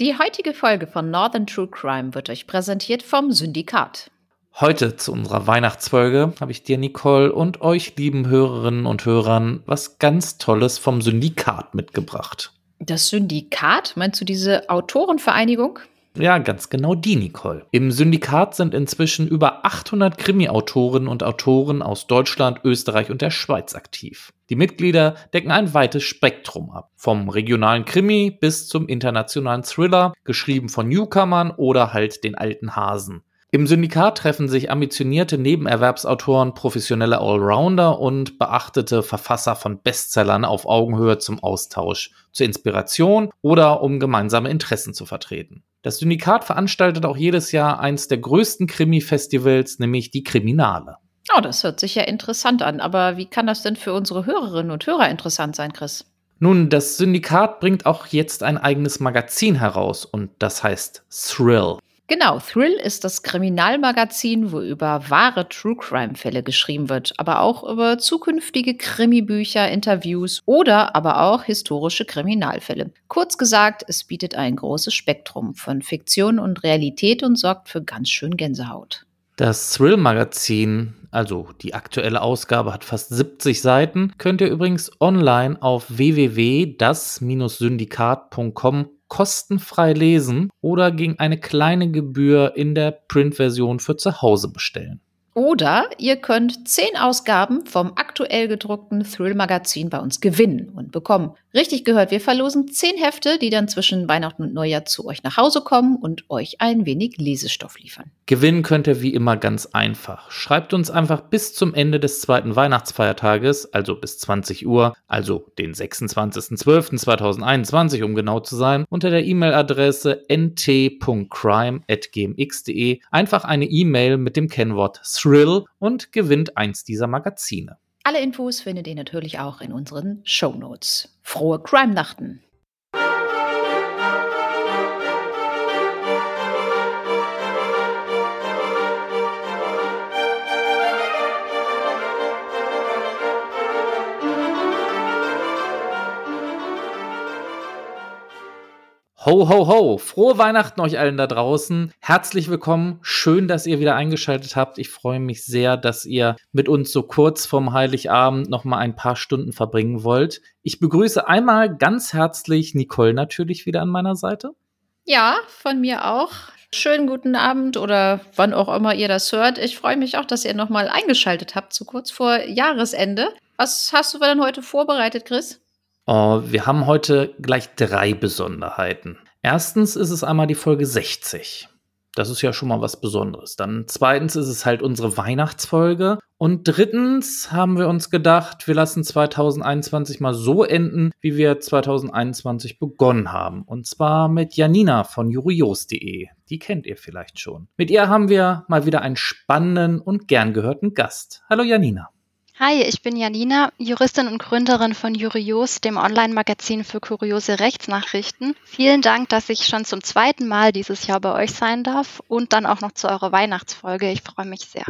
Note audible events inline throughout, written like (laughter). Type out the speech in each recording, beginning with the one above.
Die heutige Folge von Northern True Crime wird euch präsentiert vom Syndikat. Heute zu unserer Weihnachtsfolge habe ich dir, Nicole, und euch lieben Hörerinnen und Hörern was ganz Tolles vom Syndikat mitgebracht. Das Syndikat? Meinst du diese Autorenvereinigung? Ja, ganz genau die, Nicole. Im Syndikat sind inzwischen über 800 Krimi-Autorinnen und Autoren aus Deutschland, Österreich und der Schweiz aktiv. Die Mitglieder decken ein weites Spektrum ab. Vom regionalen Krimi bis zum internationalen Thriller, geschrieben von Newcomern oder halt den alten Hasen. Im Syndikat treffen sich ambitionierte Nebenerwerbsautoren, professionelle Allrounder und beachtete Verfasser von Bestsellern auf Augenhöhe zum Austausch, zur Inspiration oder um gemeinsame Interessen zu vertreten. Das Syndikat veranstaltet auch jedes Jahr eins der größten Krimi-Festivals, nämlich die Kriminale. Oh, das hört sich ja interessant an. Aber wie kann das denn für unsere Hörerinnen und Hörer interessant sein, Chris? Nun, das Syndikat bringt auch jetzt ein eigenes Magazin heraus und das heißt Thrill. Genau, Thrill ist das Kriminalmagazin, wo über wahre True Crime-Fälle geschrieben wird, aber auch über zukünftige Krimibücher, Interviews oder aber auch historische Kriminalfälle. Kurz gesagt, es bietet ein großes Spektrum von Fiktion und Realität und sorgt für ganz schön Gänsehaut. Das Thrill-Magazin, also die aktuelle Ausgabe, hat fast 70 Seiten, könnt ihr übrigens online auf www.das-syndikat.com kostenfrei lesen oder gegen eine kleine Gebühr in der Printversion für zu Hause bestellen. Oder ihr könnt zehn Ausgaben vom aktuell gedruckten Thrill-Magazin bei uns gewinnen und bekommen. Richtig gehört, wir verlosen zehn Hefte, die dann zwischen Weihnachten und Neujahr zu euch nach Hause kommen und euch ein wenig Lesestoff liefern. Gewinnen könnt ihr wie immer ganz einfach. Schreibt uns einfach bis zum Ende des zweiten Weihnachtsfeiertages, also bis 20 Uhr, also den 26.12.2021, um genau zu sein, unter der E-Mail-Adresse nt.crime.gmx.de einfach eine E-Mail mit dem Kennwort Thrill und gewinnt eins dieser Magazine. Alle Infos findet ihr natürlich auch in unseren Show Notes. Frohe Crime-Nachten! Ho, ho, ho! Frohe Weihnachten euch allen da draußen. Herzlich willkommen. Schön, dass ihr wieder eingeschaltet habt. Ich freue mich sehr, dass ihr mit uns so kurz vorm Heiligabend noch mal ein paar Stunden verbringen wollt. Ich begrüße einmal ganz herzlich Nicole natürlich wieder an meiner Seite. Ja, von mir auch. Schönen guten Abend oder wann auch immer ihr das hört. Ich freue mich auch, dass ihr noch mal eingeschaltet habt, so kurz vor Jahresende. Was hast du denn heute vorbereitet, Chris? Oh, wir haben heute gleich drei Besonderheiten. Erstens ist es einmal die Folge 60. Das ist ja schon mal was Besonderes. Dann zweitens ist es halt unsere Weihnachtsfolge. Und drittens haben wir uns gedacht, wir lassen 2021 mal so enden, wie wir 2021 begonnen haben. Und zwar mit Janina von jurios.de. Die kennt ihr vielleicht schon. Mit ihr haben wir mal wieder einen spannenden und gern gehörten Gast. Hallo Janina. Hi, ich bin Janina, Juristin und Gründerin von Jurios, dem Online-Magazin für kuriose Rechtsnachrichten. Vielen Dank, dass ich schon zum zweiten Mal dieses Jahr bei euch sein darf und dann auch noch zu eurer Weihnachtsfolge. Ich freue mich sehr.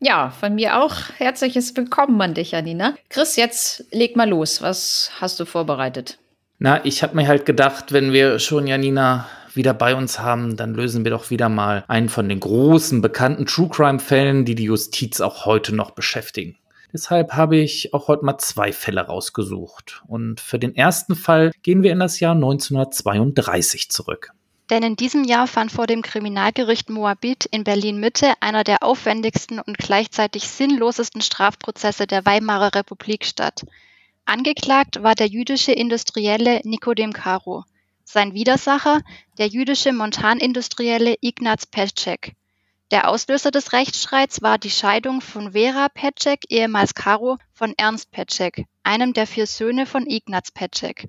Ja, von mir auch herzliches Willkommen an dich, Janina. Chris, jetzt leg mal los. Was hast du vorbereitet? Na, ich habe mir halt gedacht, wenn wir schon Janina wieder bei uns haben, dann lösen wir doch wieder mal einen von den großen bekannten True Crime Fällen, die die Justiz auch heute noch beschäftigen. Deshalb habe ich auch heute mal zwei Fälle rausgesucht. Und für den ersten Fall gehen wir in das Jahr 1932 zurück. Denn in diesem Jahr fand vor dem Kriminalgericht Moabit in Berlin Mitte einer der aufwendigsten und gleichzeitig sinnlosesten Strafprozesse der Weimarer Republik statt. Angeklagt war der jüdische Industrielle Nikodem Karo. Sein Widersacher der jüdische Montanindustrielle Ignaz Petschek. Der Auslöser des Rechtsstreits war die Scheidung von Vera Petschek, ehemals Caro, von Ernst Petschek, einem der vier Söhne von Ignaz Petschek.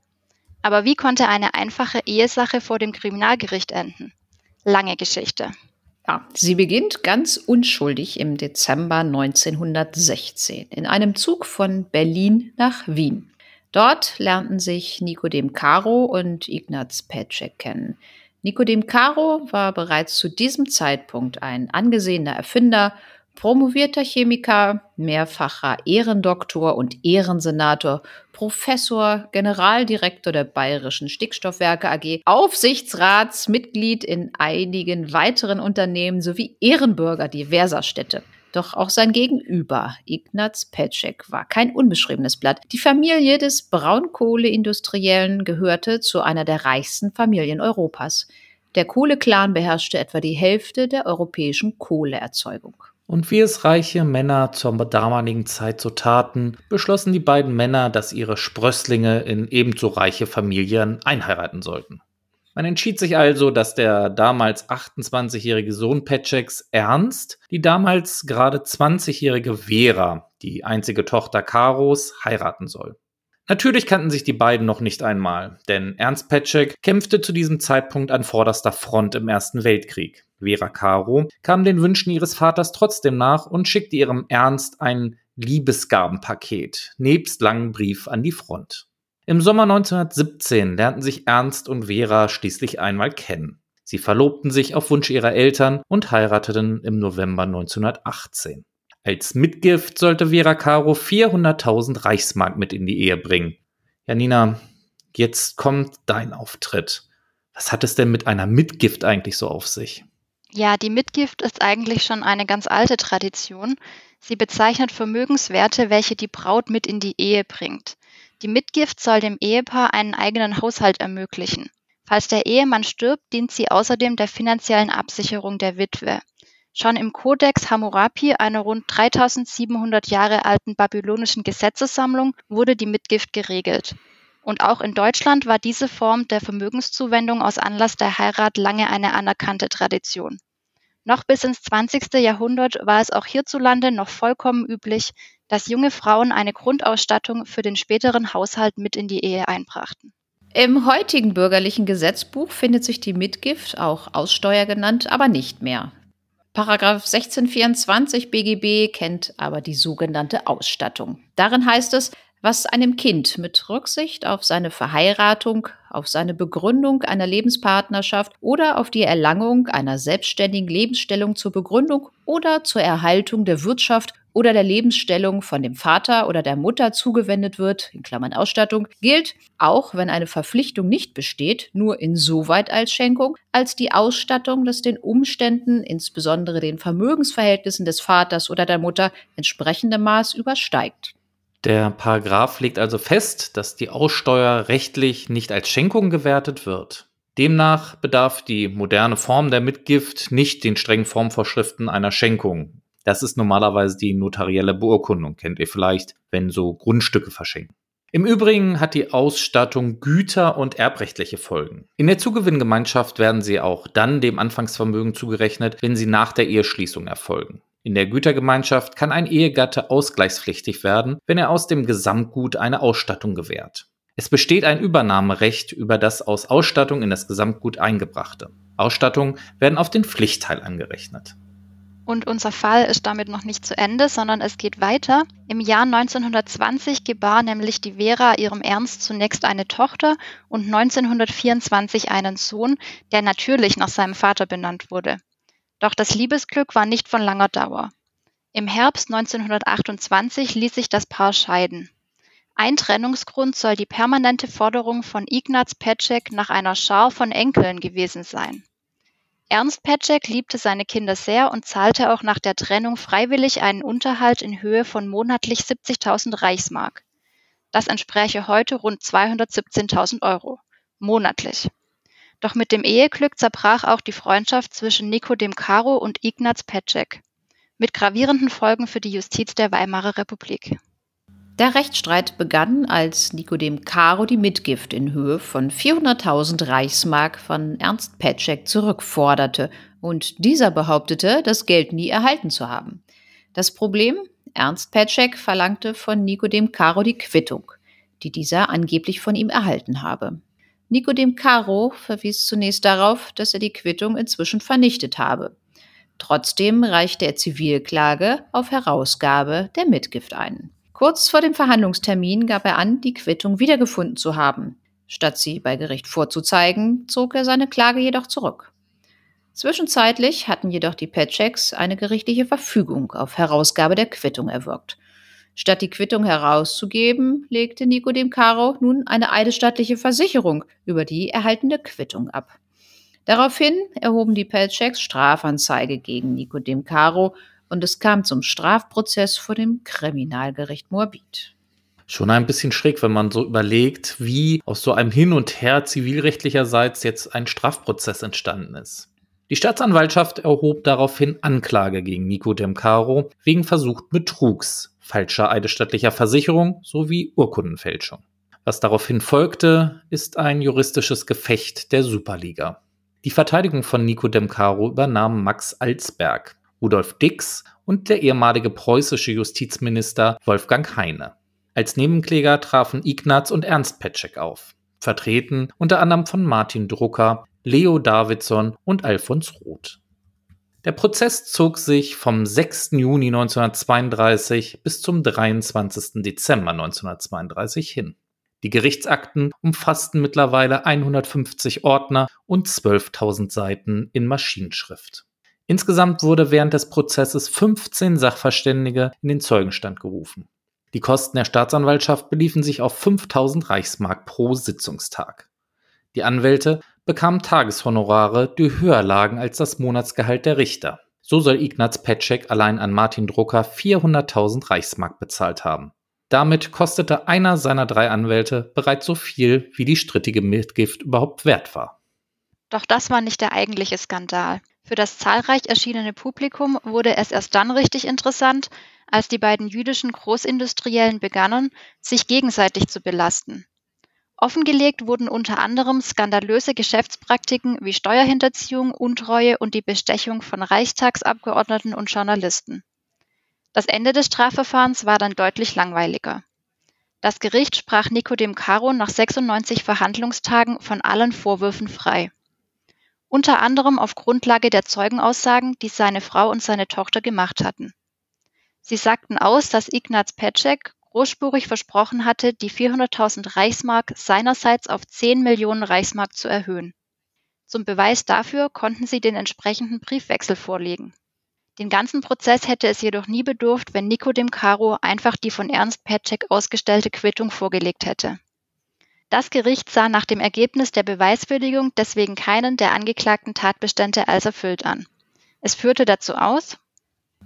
Aber wie konnte eine einfache Ehesache vor dem Kriminalgericht enden? Lange Geschichte. Ja, sie beginnt ganz unschuldig im Dezember 1916 in einem Zug von Berlin nach Wien. Dort lernten sich Nikodem Caro und Ignaz Petschek kennen. Nikodem Caro war bereits zu diesem Zeitpunkt ein angesehener Erfinder, Promovierter Chemiker, mehrfacher Ehrendoktor und Ehrensenator, Professor, Generaldirektor der Bayerischen Stickstoffwerke AG, Aufsichtsratsmitglied in einigen weiteren Unternehmen sowie Ehrenbürger diverser Städte. Doch auch sein Gegenüber, Ignaz Petschek, war kein unbeschriebenes Blatt. Die Familie des Braunkohleindustriellen gehörte zu einer der reichsten Familien Europas. Der Kohleclan beherrschte etwa die Hälfte der europäischen Kohleerzeugung. Und wie es reiche Männer zur damaligen Zeit so taten, beschlossen die beiden Männer, dass ihre Sprösslinge in ebenso reiche Familien einheiraten sollten. Man entschied sich also, dass der damals 28-jährige Sohn Petscheks Ernst die damals gerade 20-jährige Vera, die einzige Tochter Karos, heiraten soll. Natürlich kannten sich die beiden noch nicht einmal, denn Ernst Petschek kämpfte zu diesem Zeitpunkt an vorderster Front im Ersten Weltkrieg. Vera Caro kam den Wünschen ihres Vaters trotzdem nach und schickte ihrem Ernst ein Liebesgabenpaket nebst langen Brief an die Front. Im Sommer 1917 lernten sich Ernst und Vera schließlich einmal kennen. Sie verlobten sich auf Wunsch ihrer Eltern und heirateten im November 1918. Als Mitgift sollte Vera Caro 400.000 Reichsmark mit in die Ehe bringen. Janina, jetzt kommt dein Auftritt. Was hat es denn mit einer Mitgift eigentlich so auf sich? Ja, die Mitgift ist eigentlich schon eine ganz alte Tradition. Sie bezeichnet Vermögenswerte, welche die Braut mit in die Ehe bringt. Die Mitgift soll dem Ehepaar einen eigenen Haushalt ermöglichen. Falls der Ehemann stirbt, dient sie außerdem der finanziellen Absicherung der Witwe. Schon im Kodex Hammurapi, einer rund 3700 Jahre alten babylonischen Gesetzessammlung, wurde die Mitgift geregelt. Und auch in Deutschland war diese Form der Vermögenszuwendung aus Anlass der Heirat lange eine anerkannte Tradition. Noch bis ins 20. Jahrhundert war es auch hierzulande noch vollkommen üblich, dass junge Frauen eine Grundausstattung für den späteren Haushalt mit in die Ehe einbrachten. Im heutigen bürgerlichen Gesetzbuch findet sich die Mitgift, auch Aussteuer genannt, aber nicht mehr. Paragraph 1624 BGB kennt aber die sogenannte Ausstattung. Darin heißt es, was einem Kind mit Rücksicht auf seine Verheiratung, auf seine Begründung einer Lebenspartnerschaft oder auf die Erlangung einer selbstständigen Lebensstellung zur Begründung oder zur Erhaltung der Wirtschaft oder der Lebensstellung von dem Vater oder der Mutter zugewendet wird, in Klammern Ausstattung, gilt, auch wenn eine Verpflichtung nicht besteht, nur insoweit als Schenkung, als die Ausstattung des den Umständen, insbesondere den Vermögensverhältnissen des Vaters oder der Mutter, entsprechendem Maß übersteigt. Der Paragraph legt also fest, dass die Aussteuer rechtlich nicht als Schenkung gewertet wird. Demnach bedarf die moderne Form der Mitgift nicht den strengen Formvorschriften einer Schenkung. Das ist normalerweise die notarielle Beurkundung, kennt ihr vielleicht, wenn so Grundstücke verschenken. Im Übrigen hat die Ausstattung Güter und erbrechtliche Folgen. In der Zugewinngemeinschaft werden sie auch dann dem Anfangsvermögen zugerechnet, wenn sie nach der Eheschließung erfolgen. In der Gütergemeinschaft kann ein Ehegatte ausgleichspflichtig werden, wenn er aus dem Gesamtgut eine Ausstattung gewährt. Es besteht ein Übernahmerecht über das aus Ausstattung in das Gesamtgut eingebrachte. Ausstattungen werden auf den Pflichtteil angerechnet. Und unser Fall ist damit noch nicht zu Ende, sondern es geht weiter. Im Jahr 1920 gebar nämlich die Vera ihrem Ernst zunächst eine Tochter und 1924 einen Sohn, der natürlich nach seinem Vater benannt wurde. Doch das Liebesglück war nicht von langer Dauer. Im Herbst 1928 ließ sich das Paar scheiden. Ein Trennungsgrund soll die permanente Forderung von Ignaz Petschek nach einer Schar von Enkeln gewesen sein. Ernst Petschek liebte seine Kinder sehr und zahlte auch nach der Trennung freiwillig einen Unterhalt in Höhe von monatlich 70.000 Reichsmark. Das entspräche heute rund 217.000 Euro. Monatlich. Doch mit dem Eheglück zerbrach auch die Freundschaft zwischen Nikodem Caro und Ignaz Petschek, mit gravierenden Folgen für die Justiz der Weimarer Republik. Der Rechtsstreit begann, als Nikodem Caro die Mitgift in Höhe von 400.000 Reichsmark von Ernst Petschek zurückforderte und dieser behauptete, das Geld nie erhalten zu haben. Das Problem? Ernst Petschek verlangte von Nikodem Caro die Quittung, die dieser angeblich von ihm erhalten habe. Nikodem Caro verwies zunächst darauf, dass er die Quittung inzwischen vernichtet habe. Trotzdem reichte er Zivilklage auf Herausgabe der Mitgift ein. Kurz vor dem Verhandlungstermin gab er an, die Quittung wiedergefunden zu haben. Statt sie bei Gericht vorzuzeigen, zog er seine Klage jedoch zurück. Zwischenzeitlich hatten jedoch die Petscheks eine gerichtliche Verfügung auf Herausgabe der Quittung erwirkt. Statt die Quittung herauszugeben, legte Nicodem Caro nun eine eidesstattliche Versicherung über die erhaltene Quittung ab. Daraufhin erhoben die Pelcheks Strafanzeige gegen Nicodem Caro und es kam zum Strafprozess vor dem Kriminalgericht Moabit. Schon ein bisschen schräg, wenn man so überlegt, wie aus so einem Hin und Her zivilrechtlicherseits jetzt ein Strafprozess entstanden ist. Die Staatsanwaltschaft erhob daraufhin Anklage gegen Nico Demcaro wegen versuchten Betrugs falscher eidesstattlicher Versicherung sowie Urkundenfälschung. Was daraufhin folgte, ist ein juristisches Gefecht der Superliga. Die Verteidigung von Nico Demcaro übernahm Max Alsberg, Rudolf Dix und der ehemalige preußische Justizminister Wolfgang Heine. Als Nebenkläger trafen Ignaz und Ernst Petschek auf, vertreten unter anderem von Martin Drucker, Leo Davidson und Alfons Roth. Der Prozess zog sich vom 6. Juni 1932 bis zum 23. Dezember 1932 hin. Die Gerichtsakten umfassten mittlerweile 150 Ordner und 12.000 Seiten in Maschinenschrift. Insgesamt wurde während des Prozesses 15 Sachverständige in den Zeugenstand gerufen. Die Kosten der Staatsanwaltschaft beliefen sich auf 5000 Reichsmark pro Sitzungstag. Die Anwälte bekamen Tageshonorare, die höher lagen als das Monatsgehalt der Richter. So soll Ignaz Petschek allein an Martin Drucker 400.000 Reichsmark bezahlt haben. Damit kostete einer seiner drei Anwälte bereits so viel, wie die strittige Mitgift überhaupt wert war. Doch das war nicht der eigentliche Skandal. Für das zahlreich erschienene Publikum wurde es erst dann richtig interessant, als die beiden jüdischen Großindustriellen begannen, sich gegenseitig zu belasten. Offengelegt wurden unter anderem skandalöse Geschäftspraktiken wie Steuerhinterziehung, Untreue und die Bestechung von Reichstagsabgeordneten und Journalisten. Das Ende des Strafverfahrens war dann deutlich langweiliger. Das Gericht sprach Nicodem Caro nach 96 Verhandlungstagen von allen Vorwürfen frei. Unter anderem auf Grundlage der Zeugenaussagen, die seine Frau und seine Tochter gemacht hatten. Sie sagten aus, dass Ignaz Petschek großspurig versprochen hatte, die 400.000 Reichsmark seinerseits auf 10 Millionen Reichsmark zu erhöhen. Zum Beweis dafür konnten sie den entsprechenden Briefwechsel vorlegen. Den ganzen Prozess hätte es jedoch nie bedurft, wenn Nico dem Caro einfach die von Ernst Petschek ausgestellte Quittung vorgelegt hätte. Das Gericht sah nach dem Ergebnis der Beweiswürdigung deswegen keinen der angeklagten Tatbestände als erfüllt an. Es führte dazu aus,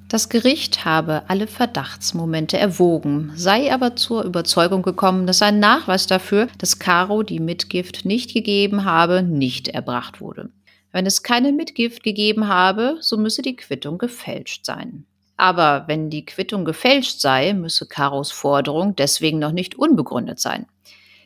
das Gericht habe alle Verdachtsmomente erwogen, sei aber zur Überzeugung gekommen, dass ein Nachweis dafür, dass Caro die Mitgift nicht gegeben habe, nicht erbracht wurde. Wenn es keine Mitgift gegeben habe, so müsse die Quittung gefälscht sein. Aber wenn die Quittung gefälscht sei, müsse Caros Forderung deswegen noch nicht unbegründet sein.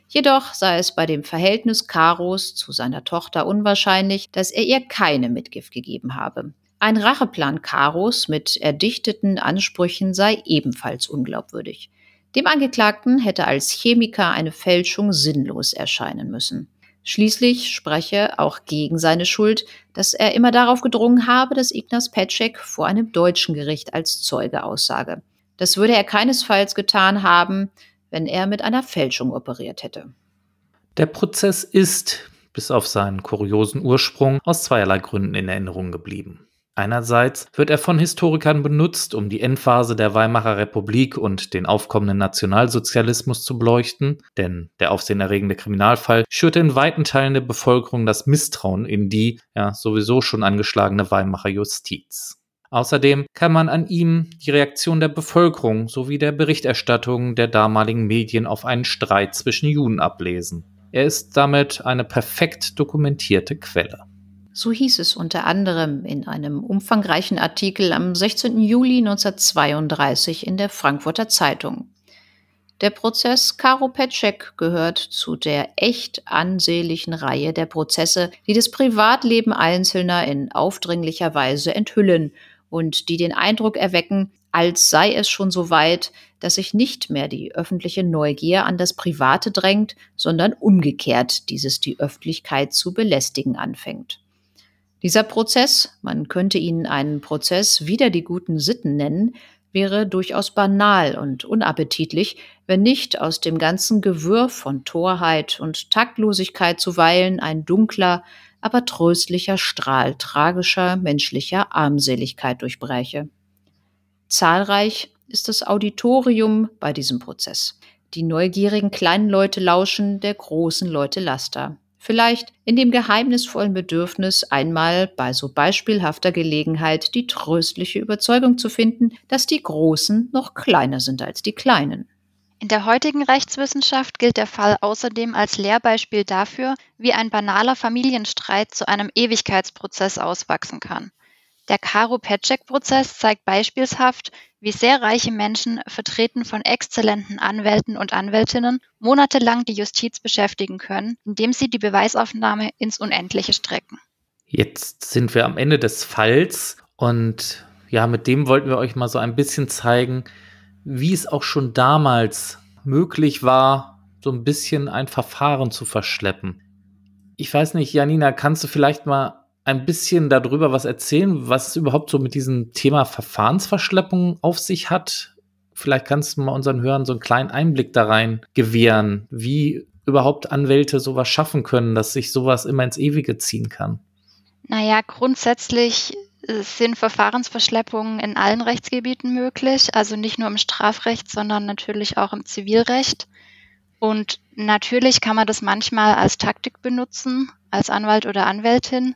Jedoch sei es bei dem Verhältnis Caros zu seiner Tochter unwahrscheinlich, dass er ihr keine Mitgift gegeben habe. Ein Racheplan Karos mit erdichteten Ansprüchen sei ebenfalls unglaubwürdig. Dem Angeklagten hätte als Chemiker eine Fälschung sinnlos erscheinen müssen. Schließlich spreche auch gegen seine Schuld, dass er immer darauf gedrungen habe, dass Ignaz Petschek vor einem deutschen Gericht als Zeuge aussage. Das würde er keinesfalls getan haben, wenn er mit einer Fälschung operiert hätte. Der Prozess ist, bis auf seinen kuriosen Ursprung, aus zweierlei Gründen in Erinnerung geblieben. Einerseits wird er von Historikern benutzt, um die Endphase der Weimarer Republik und den aufkommenden Nationalsozialismus zu beleuchten, denn der aufsehenerregende Kriminalfall schürte in weiten Teilen der Bevölkerung das Misstrauen in die ja sowieso schon angeschlagene Weimarer Justiz. Außerdem kann man an ihm die Reaktion der Bevölkerung sowie der Berichterstattung der damaligen Medien auf einen Streit zwischen Juden ablesen. Er ist damit eine perfekt dokumentierte Quelle. So hieß es unter anderem in einem umfangreichen Artikel am 16. Juli 1932 in der Frankfurter Zeitung. Der Prozess Karo Petschek gehört zu der echt ansehlichen Reihe der Prozesse, die das Privatleben Einzelner in aufdringlicher Weise enthüllen und die den Eindruck erwecken, als sei es schon so weit, dass sich nicht mehr die öffentliche Neugier an das Private drängt, sondern umgekehrt dieses die Öffentlichkeit zu belästigen anfängt. Dieser Prozess, man könnte ihn einen Prozess wider die guten Sitten nennen, wäre durchaus banal und unappetitlich, wenn nicht aus dem ganzen Gewirr von Torheit und Taktlosigkeit zuweilen ein dunkler, aber tröstlicher Strahl tragischer menschlicher Armseligkeit durchbräche. Zahlreich ist das Auditorium bei diesem Prozess. Die neugierigen kleinen Leute lauschen der großen Leute Laster. Vielleicht in dem geheimnisvollen Bedürfnis, einmal bei so beispielhafter Gelegenheit die tröstliche Überzeugung zu finden, dass die Großen noch kleiner sind als die Kleinen. In der heutigen Rechtswissenschaft gilt der Fall außerdem als Lehrbeispiel dafür, wie ein banaler Familienstreit zu einem Ewigkeitsprozess auswachsen kann. Der Karo-Petschek-Prozess zeigt beispielshaft, wie sehr reiche Menschen, vertreten von exzellenten Anwälten und Anwältinnen, monatelang die Justiz beschäftigen können, indem sie die Beweisaufnahme ins Unendliche strecken. Jetzt sind wir am Ende des Falls und ja, mit dem wollten wir euch mal so ein bisschen zeigen, wie es auch schon damals möglich war, so ein bisschen ein Verfahren zu verschleppen. Ich weiß nicht, Janina, kannst du vielleicht mal ein bisschen darüber was erzählen, was es überhaupt so mit diesem Thema Verfahrensverschleppung auf sich hat? Vielleicht kannst du mal unseren Hörern so einen kleinen Einblick da rein gewähren, wie überhaupt Anwälte sowas schaffen können, dass sich sowas immer ins Ewige ziehen kann. Naja, grundsätzlich sind Verfahrensverschleppungen in allen Rechtsgebieten möglich, also nicht nur im Strafrecht, sondern natürlich auch im Zivilrecht. Und natürlich kann man das manchmal als Taktik benutzen, als Anwalt oder Anwältin.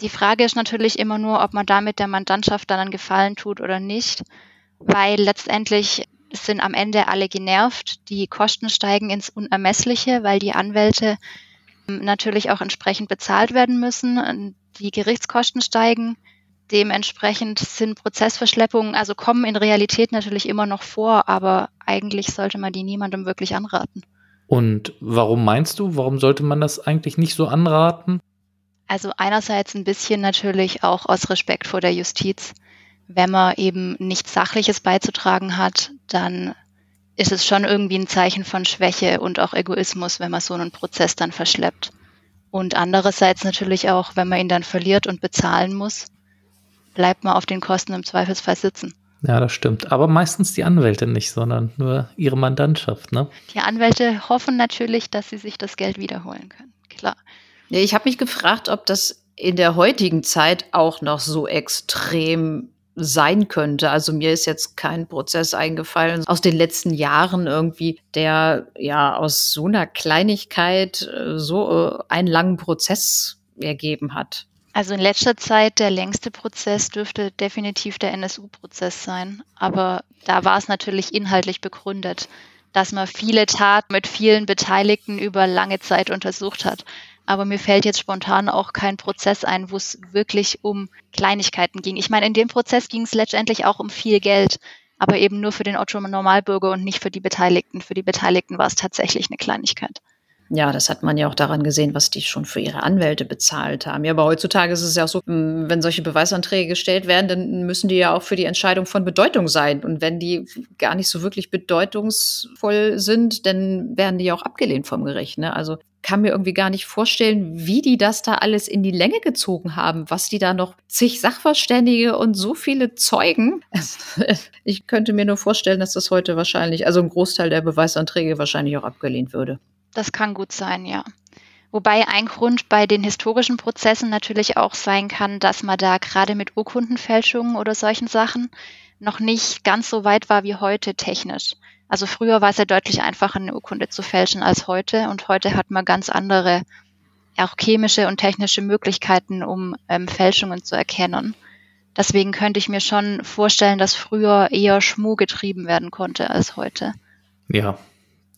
Die Frage ist natürlich immer nur, ob man damit der Mandantschaft dann einen Gefallen tut oder nicht, weil letztendlich sind am Ende alle genervt. Die Kosten steigen ins Unermessliche, weil die Anwälte ähm, natürlich auch entsprechend bezahlt werden müssen. Die Gerichtskosten steigen. Dementsprechend sind Prozessverschleppungen, also kommen in Realität natürlich immer noch vor, aber eigentlich sollte man die niemandem wirklich anraten. Und warum meinst du, warum sollte man das eigentlich nicht so anraten? Also einerseits ein bisschen natürlich auch aus Respekt vor der Justiz. Wenn man eben nichts Sachliches beizutragen hat, dann ist es schon irgendwie ein Zeichen von Schwäche und auch Egoismus, wenn man so einen Prozess dann verschleppt. Und andererseits natürlich auch, wenn man ihn dann verliert und bezahlen muss, bleibt man auf den Kosten im Zweifelsfall sitzen. Ja, das stimmt. Aber meistens die Anwälte nicht, sondern nur ihre Mandantschaft, ne? Die Anwälte hoffen natürlich, dass sie sich das Geld wiederholen können. Klar. Ich habe mich gefragt, ob das in der heutigen Zeit auch noch so extrem sein könnte. Also mir ist jetzt kein Prozess eingefallen aus den letzten Jahren irgendwie, der ja aus so einer Kleinigkeit äh, so äh, einen langen Prozess ergeben hat. Also in letzter Zeit der längste Prozess dürfte definitiv der NSU-Prozess sein. Aber da war es natürlich inhaltlich begründet, dass man viele Taten mit vielen Beteiligten über lange Zeit untersucht hat. Aber mir fällt jetzt spontan auch kein Prozess ein, wo es wirklich um Kleinigkeiten ging. Ich meine, in dem Prozess ging es letztendlich auch um viel Geld, aber eben nur für den Otto Normalbürger und nicht für die Beteiligten. Für die Beteiligten war es tatsächlich eine Kleinigkeit. Ja, das hat man ja auch daran gesehen, was die schon für ihre Anwälte bezahlt haben. Ja, aber heutzutage ist es ja auch so, hm, wenn solche Beweisanträge gestellt werden, dann müssen die ja auch für die Entscheidung von Bedeutung sein. Und wenn die gar nicht so wirklich bedeutungsvoll sind, dann werden die ja auch abgelehnt vom Gericht. Ne? Also kann mir irgendwie gar nicht vorstellen, wie die das da alles in die Länge gezogen haben, was die da noch zig Sachverständige und so viele Zeugen. (laughs) Ich könnte mir nur vorstellen, dass das heute wahrscheinlich, also ein Großteil der Beweisanträge wahrscheinlich auch abgelehnt würde. Das kann gut sein, ja. Wobei ein Grund bei den historischen Prozessen natürlich auch sein kann, dass man da gerade mit Urkundenfälschungen oder solchen Sachen noch nicht ganz so weit war wie heute technisch. Also früher war es ja deutlich einfacher, eine Urkunde zu fälschen als heute und heute hat man ganz andere auch chemische und technische Möglichkeiten, um ähm, Fälschungen zu erkennen. Deswegen könnte ich mir schon vorstellen, dass früher eher Schmuh getrieben werden konnte als heute. Ja,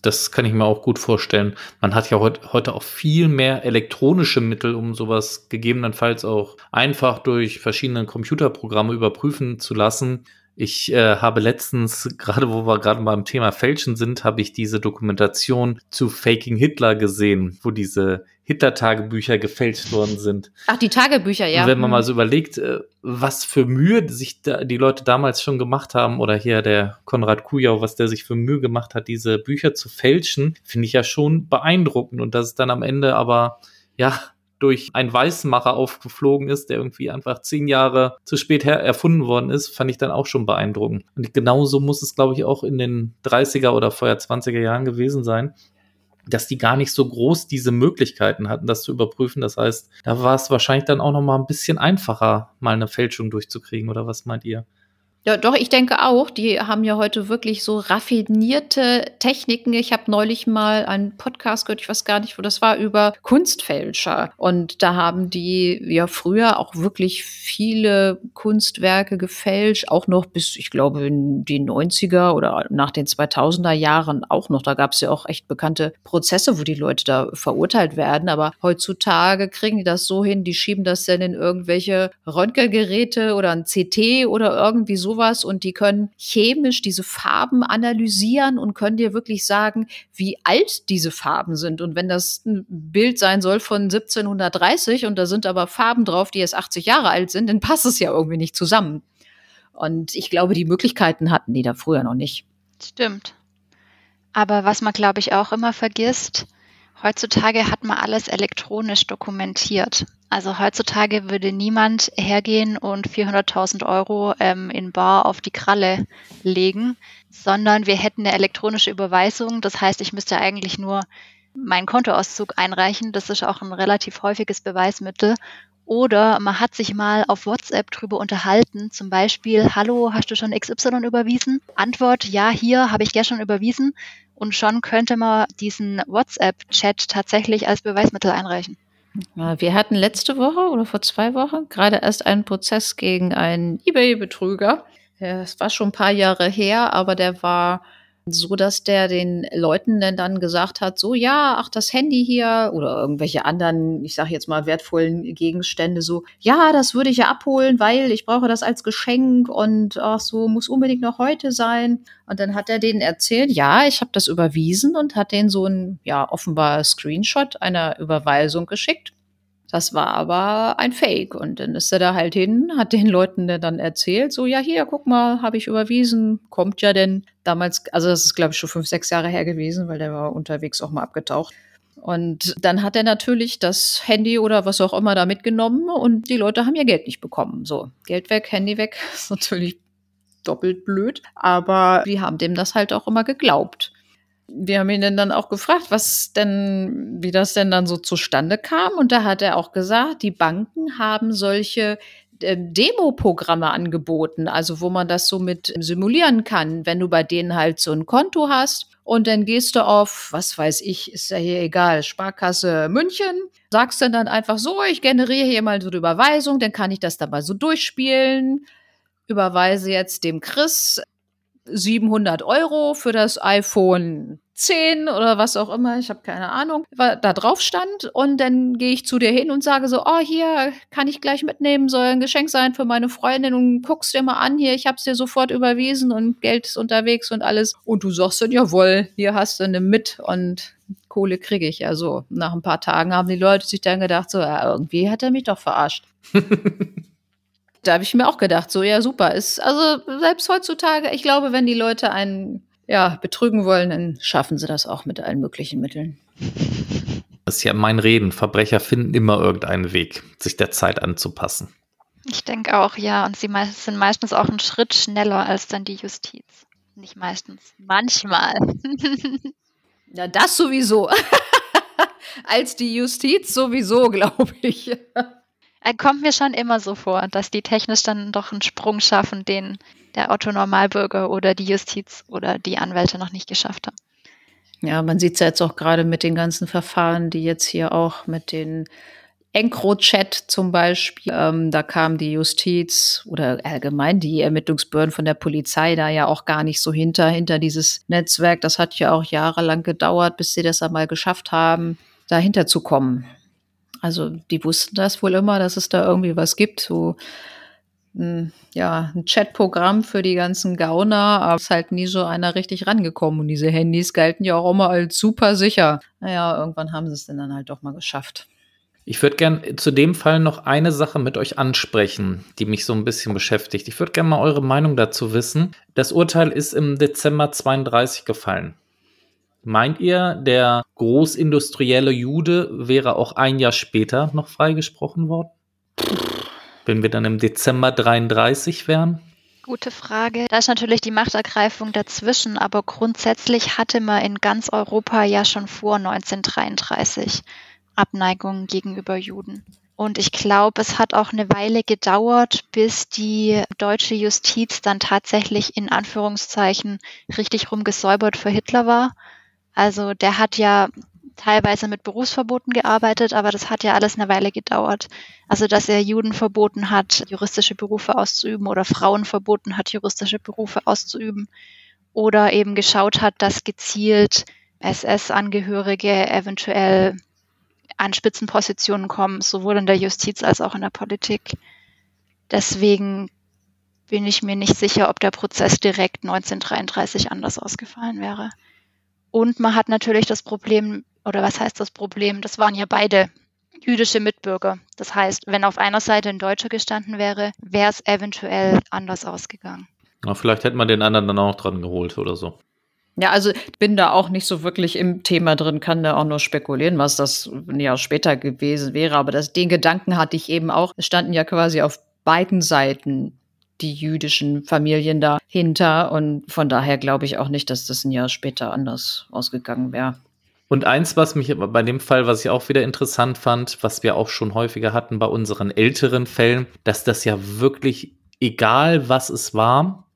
das kann ich mir auch gut vorstellen. Man hat ja heut, heute auch viel mehr elektronische Mittel, um sowas gegebenenfalls auch einfach durch verschiedene Computerprogramme überprüfen zu lassen. Ich äh, habe letztens, gerade wo wir gerade beim Thema Fälschen sind, habe ich diese Dokumentation zu Faking Hitler gesehen, wo diese Hitler-Tagebücher gefälscht worden sind. Ach, die Tagebücher, ja. Und wenn man hm. mal so überlegt, äh, was für Mühe sich da die Leute damals schon gemacht haben, oder hier der Konrad Kujau, was der sich für Mühe gemacht hat, diese Bücher zu fälschen, finde ich ja schon beeindruckend. Und dass es dann am Ende aber, ja, durch einen Weißmacher aufgeflogen ist, der irgendwie einfach zehn Jahre zu spät erfunden worden ist, fand ich dann auch schon beeindruckend. Und genauso muss es, glaube ich, auch in den 30er oder vorher 20er Jahren gewesen sein. dass die gar nicht so groß diese Möglichkeiten hatten, das zu überprüfen. Das heißt, da war es wahrscheinlich dann auch noch mal ein bisschen einfacher, mal eine Fälschung durchzukriegen. Oder was meint ihr? Ja, doch, ich denke auch. Die haben ja heute wirklich so raffinierte Techniken. Ich habe neulich mal einen Podcast gehört, ich weiß gar nicht, wo das war, über Kunstfälscher. Und da haben die ja früher auch wirklich viele Kunstwerke gefälscht, auch noch bis, ich glaube, in die 90er oder nach den 2000er Jahren auch noch. Da gab es ja auch echt bekannte Prozesse, wo die Leute da verurteilt werden. Aber heutzutage kriegen die das so hin, die schieben das dann in irgendwelche Röntgengeräte oder ein CT oder irgendwie so sowas und die können chemisch diese Farben analysieren und können dir wirklich sagen, wie alt diese Farben sind. Und wenn das ein Bild sein soll von 1730 und da sind aber Farben drauf, die jetzt 80 Jahre alt sind, dann passt es ja irgendwie nicht zusammen. Und ich glaube, die Möglichkeiten hatten die da früher noch nicht. Stimmt. Aber was man, glaube ich, auch immer vergisst, heutzutage hat man alles elektronisch dokumentiert. Also heutzutage würde niemand hergehen und 400.000 Euro ähm, in Bar auf die Kralle legen, sondern wir hätten eine elektronische Überweisung. Das heißt, ich müsste eigentlich nur meinen Kontoauszug einreichen. Das ist auch ein relativ häufiges Beweismittel. Oder man hat sich mal auf WhatsApp drüber unterhalten, zum Beispiel, hallo, hast du schon XY überwiesen? Antwort, ja, hier habe ich gestern überwiesen. Und schon könnte man diesen WhatsApp-Chat tatsächlich als Beweismittel einreichen. Wir hatten letzte Woche oder vor zwei Wochen gerade erst einen Prozess gegen einen eBay-Betrüger. Es war schon ein paar Jahre her, aber der war so, dass der den Leuten dann gesagt hat, so ja, ach das Handy hier oder irgendwelche anderen, ich sage jetzt mal wertvollen Gegenstände, so ja, das würde ich ja abholen, weil ich brauche das als Geschenk und ach so muss unbedingt noch heute sein. Und dann hat er denen erzählt, ja, ich habe das überwiesen und hat denen so ein ja offenbar Screenshot einer Überweisung geschickt. Das war aber ein Fake. Und dann ist er da halt hin, hat den Leuten dann erzählt, so, ja, hier, guck mal, habe ich überwiesen, kommt ja denn damals, also das ist, glaube ich, schon fünf, sechs Jahre her gewesen, weil der war unterwegs auch mal abgetaucht. Und dann hat er natürlich das Handy oder was auch immer da mitgenommen und die Leute haben ihr Geld nicht bekommen. So, Geld weg, Handy weg, (laughs) ist natürlich doppelt blöd, aber die haben dem das halt auch immer geglaubt wir haben ihn dann auch gefragt, was denn, wie das denn dann so zustande kam. Und da hat er auch gesagt, die Banken haben solche äh, Demo-Programme angeboten, also wo man das so mit simulieren kann, wenn du bei denen halt so ein Konto hast und dann gehst du auf, was weiß ich, ist ja hier egal, Sparkasse München, sagst dann dann einfach so, ich generiere hier mal so eine Überweisung, dann kann ich das da mal so durchspielen, überweise jetzt dem Chris 700 Euro für das iPhone 10 oder was auch immer, ich habe keine Ahnung, da drauf stand. Und dann gehe ich zu dir hin und sage so, oh, hier kann ich gleich mitnehmen, soll ein Geschenk sein für meine Freundin und guckst dir mal an, hier, ich habe es dir sofort überwiesen und Geld ist unterwegs und alles. Und du sagst dann, jawohl, hier hast du eine mit und Kohle kriege ich. Ja, so. Nach ein paar Tagen haben die Leute sich dann gedacht, so, ja, irgendwie hat er mich doch verarscht. (laughs) da habe ich mir auch gedacht, so ja, super. Ist, also selbst heutzutage, ich glaube, wenn die Leute einen ja, betrügen wollen, dann schaffen sie das auch mit allen möglichen Mitteln. Das ist ja mein Reden. Verbrecher finden immer irgendeinen Weg, sich der Zeit anzupassen. Ich denke auch, ja. Und sie sind meistens auch einen Schritt schneller als dann die Justiz. Nicht meistens, manchmal. (laughs) ja, das sowieso. (laughs) als die Justiz sowieso, glaube ich. Er kommt mir schon immer so vor, dass die technisch dann doch einen Sprung schaffen, den der Otto-Normalbürger oder die Justiz oder die Anwälte noch nicht geschafft haben. Ja, man sieht es ja jetzt auch gerade mit den ganzen Verfahren, die jetzt hier auch mit den EncroChat zum Beispiel, ähm, da kam die Justiz oder allgemein die Ermittlungsbehörden von der Polizei da ja auch gar nicht so hinter, hinter dieses Netzwerk. Das hat ja auch jahrelang gedauert, bis sie das einmal geschafft haben, dahinter zu kommen. Also die wussten das wohl immer, dass es da irgendwie was gibt, so ein, ja, ein Chatprogramm für die ganzen Gauner, aber es ist halt nie so einer richtig rangekommen. Und diese Handys galten ja auch immer als super sicher. Naja, irgendwann haben sie es dann halt doch mal geschafft. Ich würde gern zu dem Fall noch eine Sache mit euch ansprechen, die mich so ein bisschen beschäftigt. Ich würde gerne mal eure Meinung dazu wissen. Das Urteil ist im Dezember 32 gefallen. Meint ihr, der großindustrielle Jude wäre auch ein Jahr später noch freigesprochen worden? Wenn wir dann im Dezember 33 wären? Gute Frage. Da ist natürlich die Machtergreifung dazwischen, aber grundsätzlich hatte man in ganz Europa ja schon vor 1933 Abneigung gegenüber Juden. Und ich glaube, es hat auch eine Weile gedauert, bis die deutsche Justiz dann tatsächlich in Anführungszeichen richtig rumgesäubert für Hitler war. Also der hat ja teilweise mit Berufsverboten gearbeitet, aber das hat ja alles eine Weile gedauert. Also dass er Juden verboten hat, juristische Berufe auszuüben oder Frauen verboten hat, juristische Berufe auszuüben oder eben geschaut hat, dass gezielt SS-Angehörige eventuell an Spitzenpositionen kommen, sowohl in der Justiz als auch in der Politik. Deswegen bin ich mir nicht sicher, ob der Prozess direkt 1933 anders ausgefallen wäre. Und man hat natürlich das Problem, oder was heißt das Problem? Das waren ja beide jüdische Mitbürger. Das heißt, wenn auf einer Seite ein Deutscher gestanden wäre, wäre es eventuell anders ausgegangen. Ja, vielleicht hätte man den anderen dann auch dran geholt oder so. Ja, also bin da auch nicht so wirklich im Thema drin, kann da auch nur spekulieren, was das ein Jahr später gewesen wäre. Aber das, den Gedanken hatte ich eben auch. Es standen ja quasi auf beiden Seiten die jüdischen Familien dahinter. Und von daher glaube ich auch nicht, dass das ein Jahr später anders ausgegangen wäre. Und eins, was mich bei dem Fall, was ich auch wieder interessant fand, was wir auch schon häufiger hatten bei unseren älteren Fällen, dass das ja wirklich, egal was es war,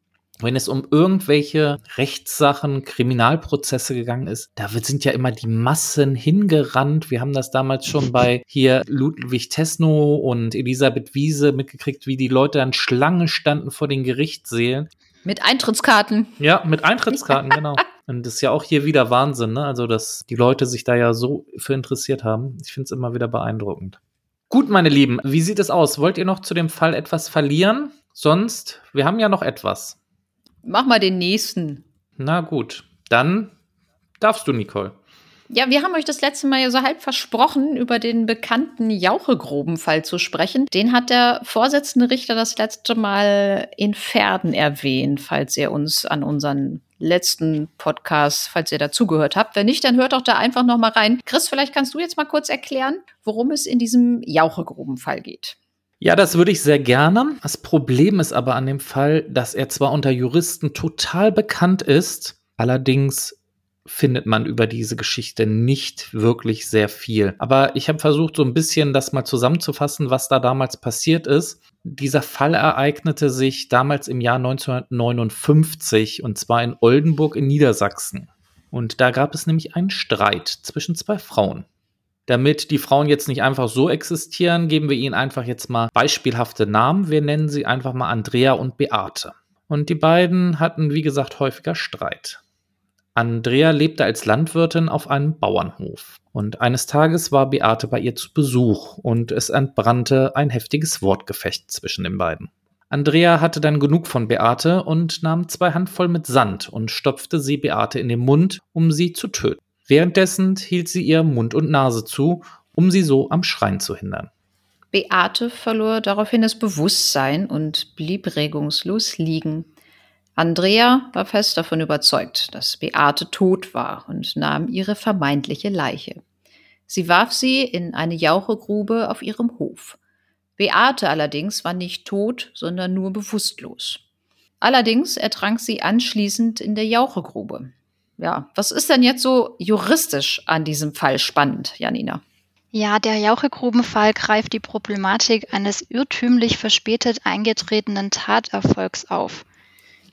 wenn es um irgendwelche Rechtssachen, Kriminalprozesse gegangen ist, da sind ja immer die Massen hingerannt. Wir haben das damals schon bei hier Ludwig Tesno und Elisabeth Wiese mitgekriegt, wie die Leute dann Schlange standen vor den Gerichtssälen. Mit Eintrittskarten. Ja, mit Eintrittskarten, (laughs) genau. Und das ist ja auch hier wieder Wahnsinn, ne? Also, dass die Leute sich da ja so für interessiert haben. Ich finde es immer wieder beeindruckend. Gut, meine Lieben, wie sieht es aus? Wollt ihr noch zu dem Fall etwas verlieren? Sonst, wir haben ja noch etwas. Mach mal den nächsten. Na gut, dann darfst du, Nicole. Ja, wir haben euch das letzte Mal ja so halb versprochen, über den bekannten Jauchegrubenfall zu sprechen. Den hat der Vorsitzende Richter das letzte Mal in Pferden erwähnt, falls ihr uns an unseren letzten Podcast, falls ihr dazugehört habt. Wenn nicht, dann hört doch da einfach noch mal rein. Chris, vielleicht kannst du jetzt mal kurz erklären, worum es in diesem Jauchegrubenfall geht. Ja, das würde ich sehr gerne. Das Problem ist aber an dem Fall, dass er zwar unter Juristen total bekannt ist, allerdings findet man über diese Geschichte nicht wirklich sehr viel. Aber ich habe versucht, so ein bisschen das mal zusammenzufassen, was da damals passiert ist. Dieser Fall ereignete sich damals im Jahr 1959 und zwar in Oldenburg in Niedersachsen. Und da gab es nämlich einen Streit zwischen zwei Frauen. Damit die Frauen jetzt nicht einfach so existieren, geben wir ihnen einfach jetzt mal beispielhafte Namen. Wir nennen sie einfach mal Andrea und Beate. Und die beiden hatten, wie gesagt, häufiger Streit. Andrea lebte als Landwirtin auf einem Bauernhof. Und eines Tages war Beate bei ihr zu Besuch und es entbrannte ein heftiges Wortgefecht zwischen den beiden. Andrea hatte dann genug von Beate und nahm zwei Handvoll mit Sand und stopfte sie Beate in den Mund, um sie zu töten. Währenddessen hielt sie ihr Mund und Nase zu, um sie so am Schreien zu hindern. Beate verlor daraufhin das Bewusstsein und blieb regungslos liegen. Andrea war fest davon überzeugt, dass Beate tot war und nahm ihre vermeintliche Leiche. Sie warf sie in eine Jauchegrube auf ihrem Hof. Beate allerdings war nicht tot, sondern nur bewusstlos. Allerdings ertrank sie anschließend in der Jauchegrube. Ja, was ist denn jetzt so juristisch an diesem Fall spannend, Janina? Ja, der Jauchegrubenfall greift die Problematik eines irrtümlich verspätet eingetretenen Taterfolgs auf.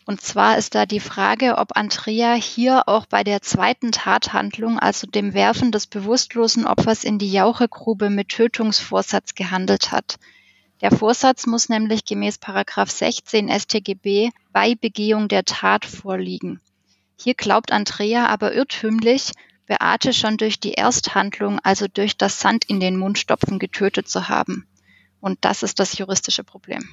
Und zwar ist da die Frage, ob Andrea hier auch bei der zweiten Tathandlung, also dem Werfen des bewusstlosen Opfers in die Jauchegrube mit Tötungsvorsatz gehandelt hat. Der Vorsatz muss nämlich gemäß 16 StGB bei Begehung der Tat vorliegen. Hier glaubt Andrea aber irrtümlich, Beate schon durch die Ersthandlung, also durch das Sand in den Mund stopfen, getötet zu haben. Und das ist das juristische Problem.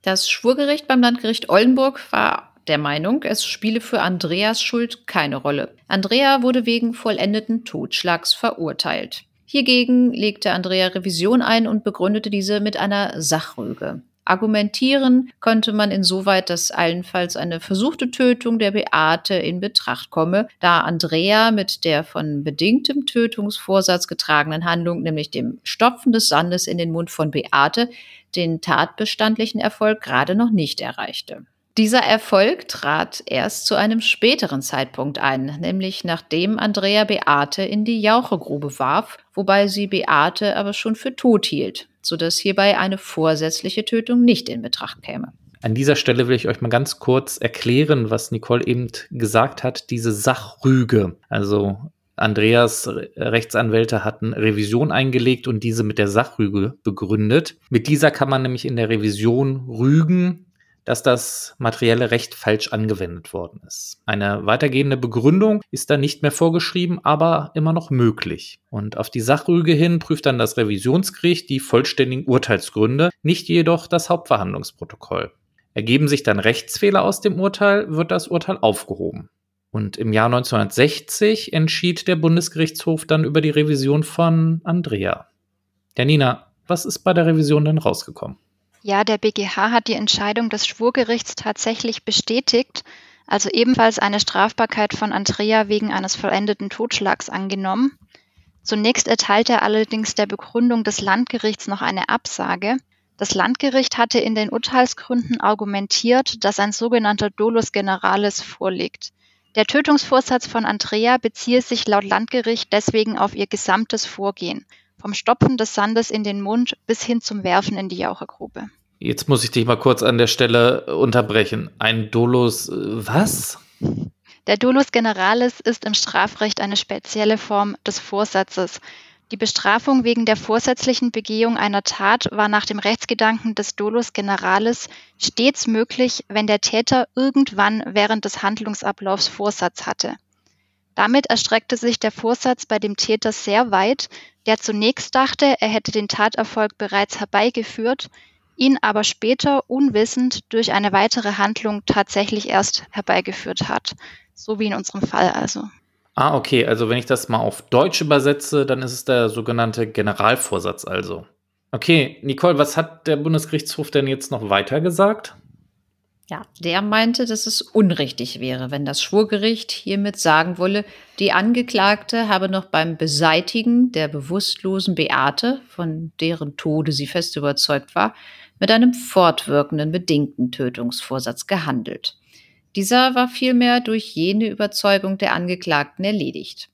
Das Schwurgericht beim Landgericht Oldenburg war der Meinung, es spiele für Andreas Schuld keine Rolle. Andrea wurde wegen vollendeten Totschlags verurteilt. Hiergegen legte Andrea Revision ein und begründete diese mit einer Sachrüge. Argumentieren konnte man insoweit, dass allenfalls eine versuchte Tötung der Beate in Betracht komme, da Andrea mit der von bedingtem Tötungsvorsatz getragenen Handlung, nämlich dem Stopfen des Sandes in den Mund von Beate, den tatbestandlichen Erfolg gerade noch nicht erreichte. Dieser Erfolg trat erst zu einem späteren Zeitpunkt ein, nämlich nachdem Andrea Beate in die Jauchegrube warf, wobei sie Beate aber schon für tot hielt, sodass hierbei eine vorsätzliche Tötung nicht in Betracht käme. An dieser Stelle will ich euch mal ganz kurz erklären, was Nicole eben gesagt hat, diese Sachrüge. Also Andreas Rechtsanwälte hatten Revision eingelegt und diese mit der Sachrüge begründet. Mit dieser kann man nämlich in der Revision rügen, dass das materielle Recht falsch angewendet worden ist. Eine weitergehende Begründung ist dann nicht mehr vorgeschrieben, aber immer noch möglich. Und auf die Sachrüge hin prüft dann das Revisionsgericht die vollständigen Urteilsgründe, nicht jedoch das Hauptverhandlungsprotokoll. Ergeben sich dann Rechtsfehler aus dem Urteil, wird das Urteil aufgehoben. Und im Jahr 1960 entschied der Bundesgerichtshof dann über die Revision von Andrea. Janina, was ist bei der Revision denn rausgekommen? Ja, der BGH hat die Entscheidung des Schwurgerichts tatsächlich bestätigt, also ebenfalls eine Strafbarkeit von Andrea wegen eines vollendeten Totschlags angenommen. Zunächst erteilte er allerdings der Begründung des Landgerichts noch eine Absage. Das Landgericht hatte in den Urteilsgründen argumentiert, dass ein sogenannter Dolus Generalis vorliegt. Der Tötungsvorsatz von Andrea beziehe sich laut Landgericht deswegen auf ihr gesamtes Vorgehen vom Stopfen des Sandes in den Mund bis hin zum Werfen in die Jauchegrube. Jetzt muss ich dich mal kurz an der Stelle unterbrechen. Ein Dolus äh, was? Der Dolus generalis ist im Strafrecht eine spezielle Form des Vorsatzes. Die Bestrafung wegen der vorsätzlichen Begehung einer Tat war nach dem Rechtsgedanken des Dolus generalis stets möglich, wenn der Täter irgendwann während des Handlungsablaufs Vorsatz hatte. Damit erstreckte sich der Vorsatz bei dem Täter sehr weit, der zunächst dachte, er hätte den Taterfolg bereits herbeigeführt, ihn aber später unwissend durch eine weitere Handlung tatsächlich erst herbeigeführt hat. So wie in unserem Fall also. Ah, okay. Also wenn ich das mal auf Deutsch übersetze, dann ist es der sogenannte Generalvorsatz also. Okay, Nicole, was hat der Bundesgerichtshof denn jetzt noch weiter gesagt? Ja, der meinte, dass es unrichtig wäre, wenn das Schwurgericht hiermit sagen wolle, die Angeklagte habe noch beim Beseitigen der bewusstlosen Beate, von deren Tode sie fest überzeugt war, mit einem fortwirkenden bedingten Tötungsvorsatz gehandelt. Dieser war vielmehr durch jene Überzeugung der Angeklagten erledigt.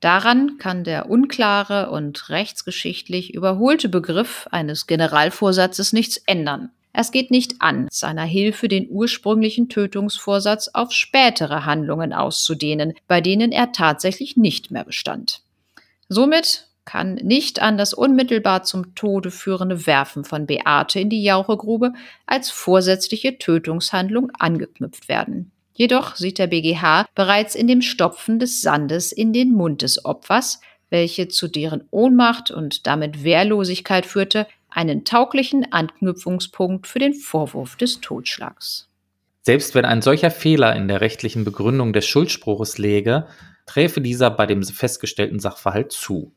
Daran kann der unklare und rechtsgeschichtlich überholte Begriff eines Generalvorsatzes nichts ändern. Es geht nicht an, seiner Hilfe den ursprünglichen Tötungsvorsatz auf spätere Handlungen auszudehnen, bei denen er tatsächlich nicht mehr bestand. Somit kann nicht an das unmittelbar zum Tode führende Werfen von Beate in die Jauchegrube als vorsätzliche Tötungshandlung angeknüpft werden. Jedoch sieht der BGH bereits in dem Stopfen des Sandes in den Mund des Opfers, welche zu deren Ohnmacht und damit Wehrlosigkeit führte, einen tauglichen Anknüpfungspunkt für den Vorwurf des Totschlags. Selbst wenn ein solcher Fehler in der rechtlichen Begründung des Schuldspruches läge, träfe dieser bei dem festgestellten Sachverhalt zu.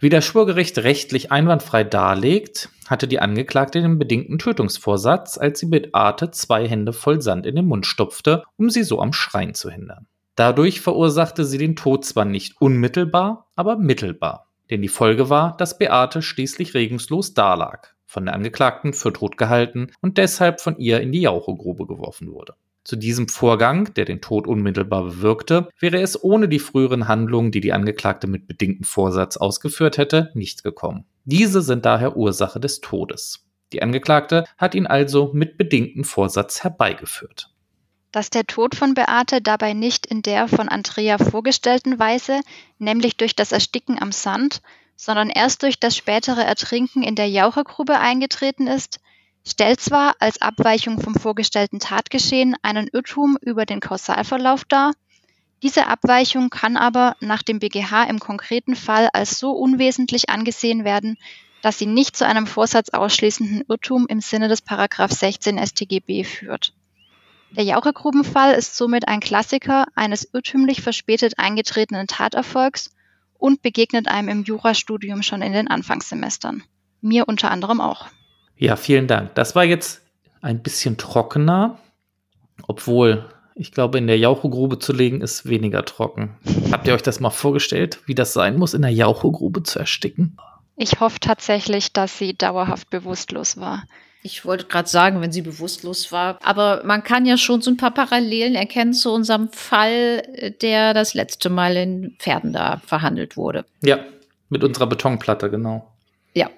Wie das Schwurgericht rechtlich einwandfrei darlegt, hatte die Angeklagte den bedingten Tötungsvorsatz, als sie Beate zwei Hände voll Sand in den Mund stopfte, um sie so am Schreien zu hindern. Dadurch verursachte sie den Tod zwar nicht unmittelbar, aber mittelbar. Denn die Folge war, dass Beate schließlich regungslos dalag, von der Angeklagten für tot gehalten und deshalb von ihr in die Jauchegrube geworfen wurde. Zu diesem Vorgang, der den Tod unmittelbar bewirkte, wäre es ohne die früheren Handlungen, die die Angeklagte mit bedingtem Vorsatz ausgeführt hätte, nicht gekommen. Diese sind daher Ursache des Todes. Die Angeklagte hat ihn also mit bedingtem Vorsatz herbeigeführt dass der Tod von Beate dabei nicht in der von Andrea vorgestellten Weise, nämlich durch das Ersticken am Sand, sondern erst durch das spätere Ertrinken in der Jauchegrube eingetreten ist, stellt zwar als Abweichung vom vorgestellten Tatgeschehen einen Irrtum über den Kausalverlauf dar, diese Abweichung kann aber nach dem BGH im konkreten Fall als so unwesentlich angesehen werden, dass sie nicht zu einem vorsatzausschließenden Irrtum im Sinne des 16 StGB führt. Der Jauchergrubenfall ist somit ein Klassiker eines irrtümlich verspätet eingetretenen Taterfolgs und begegnet einem im Jurastudium schon in den Anfangssemestern. Mir unter anderem auch. Ja, vielen Dank. Das war jetzt ein bisschen trockener, obwohl ich glaube, in der Jauchegrube zu legen ist weniger trocken. Habt ihr euch das mal vorgestellt, wie das sein muss, in der Jauchegrube zu ersticken? Ich hoffe tatsächlich, dass sie dauerhaft bewusstlos war. Ich wollte gerade sagen, wenn sie bewusstlos war. Aber man kann ja schon so ein paar Parallelen erkennen zu unserem Fall, der das letzte Mal in Pferden da verhandelt wurde. Ja, mit unserer Betonplatte, genau. Ja.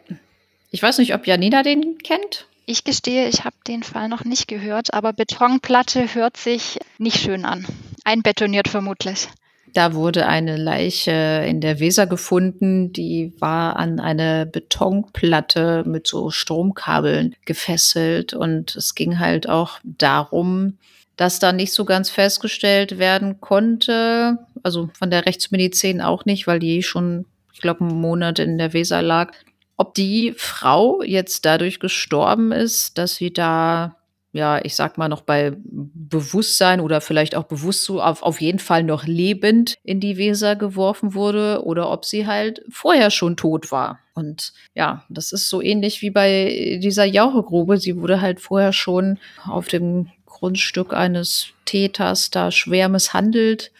Ich weiß nicht, ob Janina den kennt. Ich gestehe, ich habe den Fall noch nicht gehört, aber Betonplatte hört sich nicht schön an. Einbetoniert vermutlich. Da wurde eine Leiche in der Weser gefunden, die war an eine Betonplatte mit so Stromkabeln gefesselt. Und es ging halt auch darum, dass da nicht so ganz festgestellt werden konnte, also von der Rechtsmedizin auch nicht, weil die schon, ich glaube, einen Monat in der Weser lag, ob die Frau jetzt dadurch gestorben ist, dass sie da ja, ich sag mal, noch bei Bewusstsein oder vielleicht auch bewusst so auf, auf jeden Fall noch lebend in die Weser geworfen wurde oder ob sie halt vorher schon tot war. Und ja, das ist so ähnlich wie bei dieser Jauchegrube. Sie wurde halt vorher schon auf dem Grundstück eines Täters da schwer misshandelt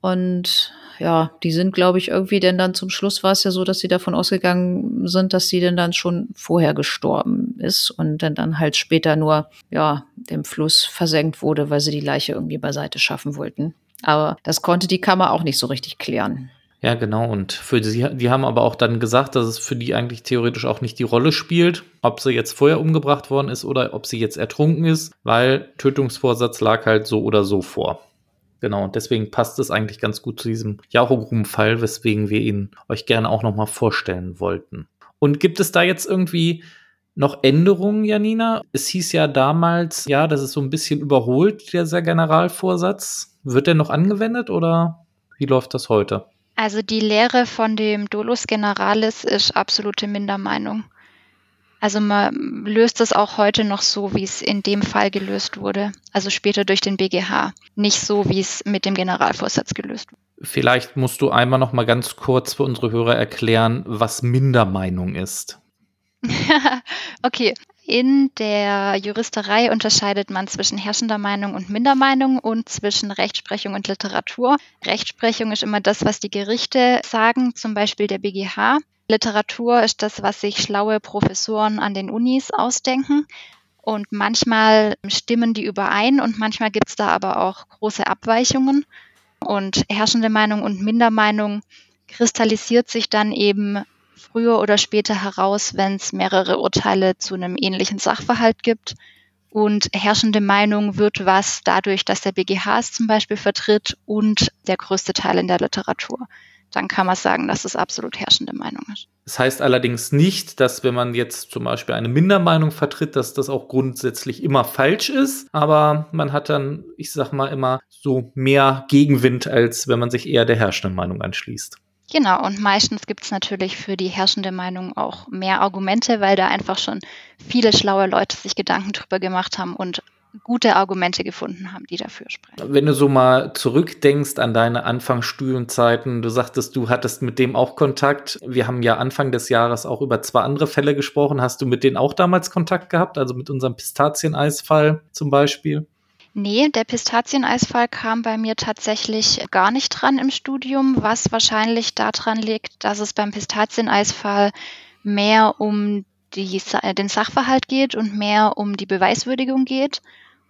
und ja, die sind, glaube ich, irgendwie denn dann zum Schluss war es ja so, dass sie davon ausgegangen sind, dass sie denn dann schon vorher gestorben ist und dann, dann halt später nur, ja, dem Fluss versenkt wurde, weil sie die Leiche irgendwie beiseite schaffen wollten. Aber das konnte die Kammer auch nicht so richtig klären. Ja, genau. Und für sie, die haben aber auch dann gesagt, dass es für die eigentlich theoretisch auch nicht die Rolle spielt, ob sie jetzt vorher umgebracht worden ist oder ob sie jetzt ertrunken ist, weil Tötungsvorsatz lag halt so oder so vor. Genau, und deswegen passt es eigentlich ganz gut zu diesem Jauchogrum-Fall, weswegen wir ihn euch gerne auch nochmal vorstellen wollten. Und gibt es da jetzt irgendwie noch Änderungen, Janina? Es hieß ja damals, ja, das ist so ein bisschen überholt, dieser Generalvorsatz. Wird der noch angewendet oder wie läuft das heute? Also die Lehre von dem Dolus Generalis ist absolute Mindermeinung. Also man löst es auch heute noch so, wie es in dem Fall gelöst wurde, also später durch den BGH, nicht so, wie es mit dem Generalvorsatz gelöst wurde. Vielleicht musst du einmal noch mal ganz kurz für unsere Hörer erklären, was Mindermeinung ist. (laughs) okay, in der Juristerei unterscheidet man zwischen herrschender Meinung und Mindermeinung und zwischen Rechtsprechung und Literatur. Rechtsprechung ist immer das, was die Gerichte sagen, zum Beispiel der BGH. Literatur ist das, was sich schlaue Professoren an den Unis ausdenken. Und manchmal stimmen die überein und manchmal gibt es da aber auch große Abweichungen. Und herrschende Meinung und Mindermeinung kristallisiert sich dann eben früher oder später heraus, wenn es mehrere Urteile zu einem ähnlichen Sachverhalt gibt. Und herrschende Meinung wird was dadurch, dass der BGH es zum Beispiel vertritt und der größte Teil in der Literatur dann kann man sagen, dass es absolut herrschende Meinung ist. Das heißt allerdings nicht, dass wenn man jetzt zum Beispiel eine Mindermeinung vertritt, dass das auch grundsätzlich immer falsch ist. Aber man hat dann, ich sag mal, immer so mehr Gegenwind, als wenn man sich eher der herrschenden Meinung anschließt. Genau, und meistens gibt es natürlich für die herrschende Meinung auch mehr Argumente, weil da einfach schon viele schlaue Leute sich Gedanken drüber gemacht haben und gute Argumente gefunden haben, die dafür sprechen. Wenn du so mal zurückdenkst an deine Anfangsstudienzeiten, du sagtest, du hattest mit dem auch Kontakt. Wir haben ja Anfang des Jahres auch über zwei andere Fälle gesprochen. Hast du mit denen auch damals Kontakt gehabt? Also mit unserem Pistazieneisfall zum Beispiel? Nee, der Pistazieneisfall kam bei mir tatsächlich gar nicht dran im Studium, was wahrscheinlich daran liegt, dass es beim Pistazieneisfall mehr um die, den Sachverhalt geht und mehr um die Beweiswürdigung geht.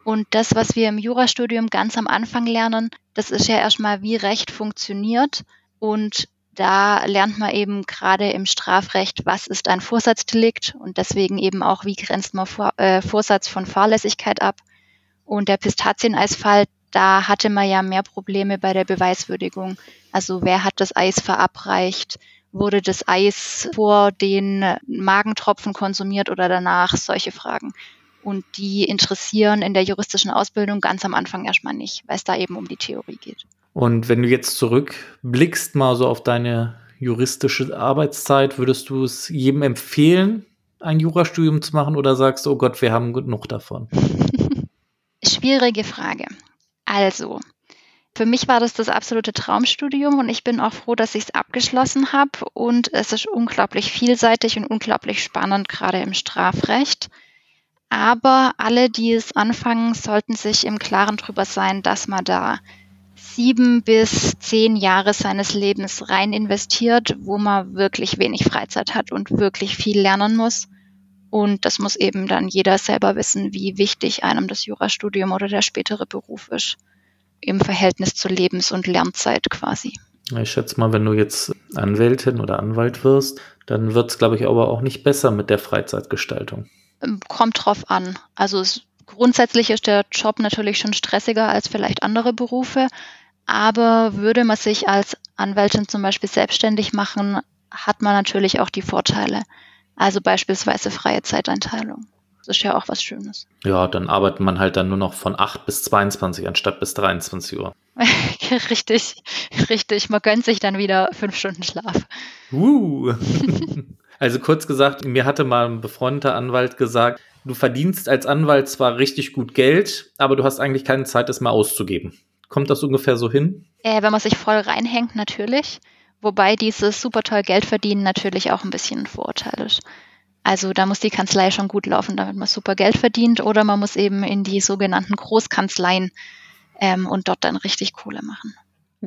Und das, was wir im Jurastudium ganz am Anfang lernen, das ist ja erstmal, wie Recht funktioniert. Und da lernt man eben gerade im Strafrecht, was ist ein Vorsatzdelikt und deswegen eben auch, wie grenzt man Vor äh, Vorsatz von Fahrlässigkeit ab. Und der Pistazieneisfall, da hatte man ja mehr Probleme bei der Beweiswürdigung. Also wer hat das Eis verabreicht? Wurde das Eis vor den Magentropfen konsumiert oder danach? Solche Fragen. Und die interessieren in der juristischen Ausbildung ganz am Anfang erstmal nicht, weil es da eben um die Theorie geht. Und wenn du jetzt zurückblickst mal so auf deine juristische Arbeitszeit, würdest du es jedem empfehlen, ein Jurastudium zu machen oder sagst du, oh Gott, wir haben genug davon? (laughs) Schwierige Frage. Also, für mich war das das absolute Traumstudium und ich bin auch froh, dass ich es abgeschlossen habe. Und es ist unglaublich vielseitig und unglaublich spannend, gerade im Strafrecht. Aber alle, die es anfangen, sollten sich im Klaren darüber sein, dass man da sieben bis zehn Jahre seines Lebens rein investiert, wo man wirklich wenig Freizeit hat und wirklich viel lernen muss. Und das muss eben dann jeder selber wissen, wie wichtig einem das Jurastudium oder der spätere Beruf ist. Im Verhältnis zur Lebens- und Lernzeit quasi. Ich schätze mal, wenn du jetzt Anwältin oder Anwalt wirst, dann wird es, glaube ich, aber auch nicht besser mit der Freizeitgestaltung. Ähm, kommt drauf an. Also es, grundsätzlich ist der Job natürlich schon stressiger als vielleicht andere Berufe, aber würde man sich als Anwältin zum Beispiel selbstständig machen, hat man natürlich auch die Vorteile. Also beispielsweise freie Zeiteinteilung. Das ist ja auch was Schönes. Ja, dann arbeitet man halt dann nur noch von 8 bis 22 anstatt bis 23 Uhr. (laughs) richtig, richtig. Man gönnt sich dann wieder fünf Stunden Schlaf. Uh. (laughs) (laughs) also kurz gesagt, mir hatte mal ein befreundeter Anwalt gesagt, du verdienst als Anwalt zwar richtig gut Geld, aber du hast eigentlich keine Zeit, es mal auszugeben. Kommt das ungefähr so hin? Äh, wenn man sich voll reinhängt, natürlich. Wobei dieses super toll Geld verdienen natürlich auch ein bisschen ein Vorurteil ist. Also da muss die Kanzlei schon gut laufen, damit man super Geld verdient, oder man muss eben in die sogenannten Großkanzleien ähm, und dort dann richtig Kohle machen.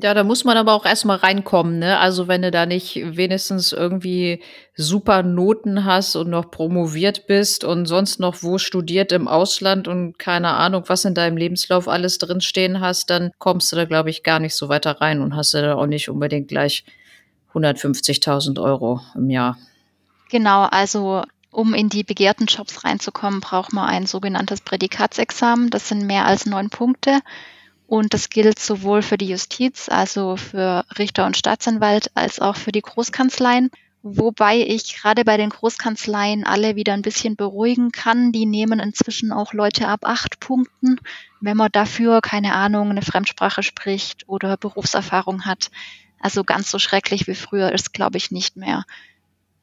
Ja, da muss man aber auch erstmal reinkommen, ne? Also wenn du da nicht wenigstens irgendwie super Noten hast und noch promoviert bist und sonst noch wo studiert im Ausland und keine Ahnung, was in deinem Lebenslauf alles drinstehen hast, dann kommst du da, glaube ich, gar nicht so weiter rein und hast da auch nicht unbedingt gleich 150.000 Euro im Jahr. Genau, also um in die begehrten Jobs reinzukommen, braucht man ein sogenanntes Prädikatsexamen. Das sind mehr als neun Punkte. Und das gilt sowohl für die Justiz, also für Richter und Staatsanwalt, als auch für die Großkanzleien. Wobei ich gerade bei den Großkanzleien alle wieder ein bisschen beruhigen kann. Die nehmen inzwischen auch Leute ab acht Punkten, wenn man dafür, keine Ahnung, eine Fremdsprache spricht oder Berufserfahrung hat. Also ganz so schrecklich wie früher ist, glaube ich, nicht mehr.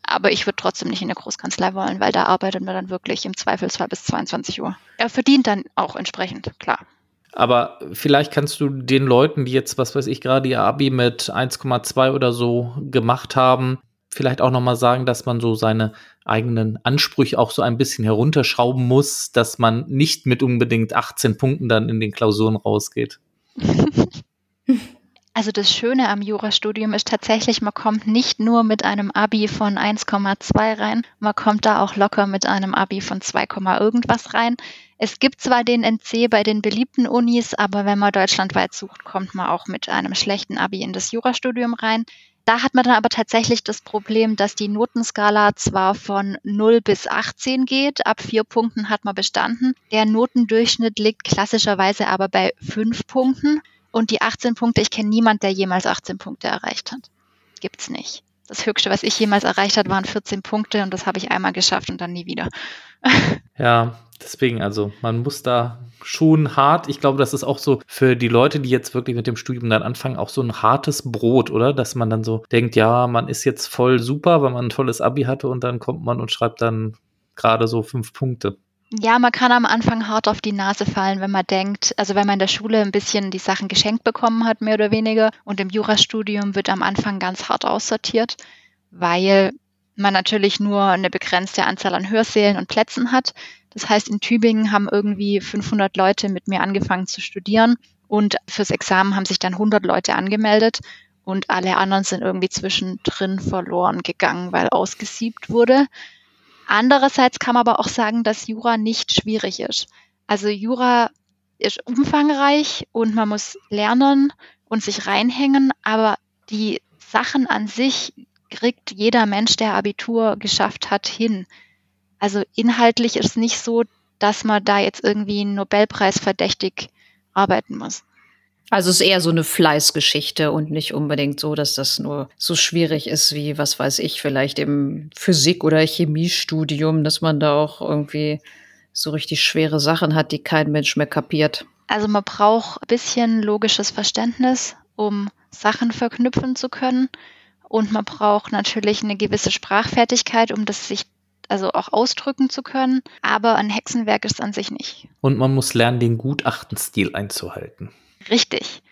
Aber ich würde trotzdem nicht in der Großkanzlei wollen, weil da arbeitet man dann wirklich im Zweifelsfall bis 22 Uhr. Er verdient dann auch entsprechend, klar. Aber vielleicht kannst du den Leuten, die jetzt, was weiß ich, gerade ihr Abi mit 1,2 oder so gemacht haben, vielleicht auch nochmal sagen, dass man so seine eigenen Ansprüche auch so ein bisschen herunterschrauben muss, dass man nicht mit unbedingt 18 Punkten dann in den Klausuren rausgeht. (laughs) Also das Schöne am Jurastudium ist tatsächlich, man kommt nicht nur mit einem Abi von 1,2 rein, man kommt da auch locker mit einem Abi von 2, irgendwas rein. Es gibt zwar den NC bei den beliebten Unis, aber wenn man deutschlandweit sucht, kommt man auch mit einem schlechten Abi in das Jurastudium rein. Da hat man dann aber tatsächlich das Problem, dass die Notenskala zwar von 0 bis 18 geht, ab vier Punkten hat man bestanden. Der Notendurchschnitt liegt klassischerweise aber bei fünf Punkten. Und die 18 Punkte, ich kenne niemand, der jemals 18 Punkte erreicht hat. Gibt's nicht. Das Höchste, was ich jemals erreicht hat, waren 14 Punkte und das habe ich einmal geschafft und dann nie wieder. (laughs) ja, deswegen, also man muss da schon hart, ich glaube, das ist auch so für die Leute, die jetzt wirklich mit dem Studium dann anfangen, auch so ein hartes Brot, oder? Dass man dann so denkt, ja, man ist jetzt voll super, weil man ein tolles Abi hatte und dann kommt man und schreibt dann gerade so fünf Punkte. Ja, man kann am Anfang hart auf die Nase fallen, wenn man denkt, also wenn man in der Schule ein bisschen die Sachen geschenkt bekommen hat, mehr oder weniger, und im Jurastudium wird am Anfang ganz hart aussortiert, weil man natürlich nur eine begrenzte Anzahl an Hörsälen und Plätzen hat. Das heißt, in Tübingen haben irgendwie 500 Leute mit mir angefangen zu studieren und fürs Examen haben sich dann 100 Leute angemeldet und alle anderen sind irgendwie zwischendrin verloren gegangen, weil ausgesiebt wurde. Andererseits kann man aber auch sagen, dass Jura nicht schwierig ist. Also Jura ist umfangreich und man muss lernen und sich reinhängen, aber die Sachen an sich kriegt jeder Mensch, der Abitur geschafft hat, hin. Also inhaltlich ist es nicht so, dass man da jetzt irgendwie einen Nobelpreis verdächtig arbeiten muss. Also es ist eher so eine Fleißgeschichte und nicht unbedingt so, dass das nur so schwierig ist wie, was weiß ich, vielleicht im Physik- oder Chemiestudium, dass man da auch irgendwie so richtig schwere Sachen hat, die kein Mensch mehr kapiert. Also man braucht ein bisschen logisches Verständnis, um Sachen verknüpfen zu können. Und man braucht natürlich eine gewisse Sprachfertigkeit, um das sich also auch ausdrücken zu können. Aber ein Hexenwerk ist an sich nicht. Und man muss lernen, den Gutachtenstil einzuhalten. Richtig.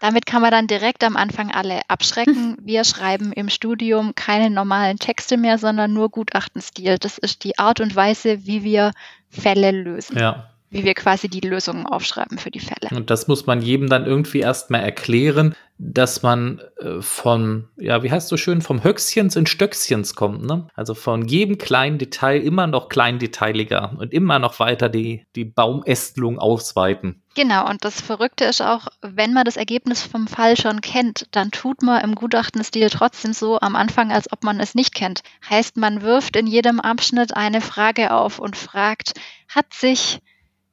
Damit kann man dann direkt am Anfang alle abschrecken. (laughs) Wir schreiben im Studium keine normalen Texte mehr, sondern nur Gutachtenstil. Das ist die Art und Weise, wie wir Fälle lösen. Ja. Wie wir quasi die Lösungen aufschreiben für die Fälle. Und das muss man jedem dann irgendwie erstmal erklären, dass man äh, von, ja, wie heißt so schön, vom Höchstchens in Stöckchens kommt, ne? Also von jedem kleinen Detail immer noch kleindetailiger und immer noch weiter die, die Baumästelung ausweiten. Genau, und das Verrückte ist auch, wenn man das Ergebnis vom Fall schon kennt, dann tut man im Gutachtenstil trotzdem so am Anfang, als ob man es nicht kennt. Heißt, man wirft in jedem Abschnitt eine Frage auf und fragt, hat sich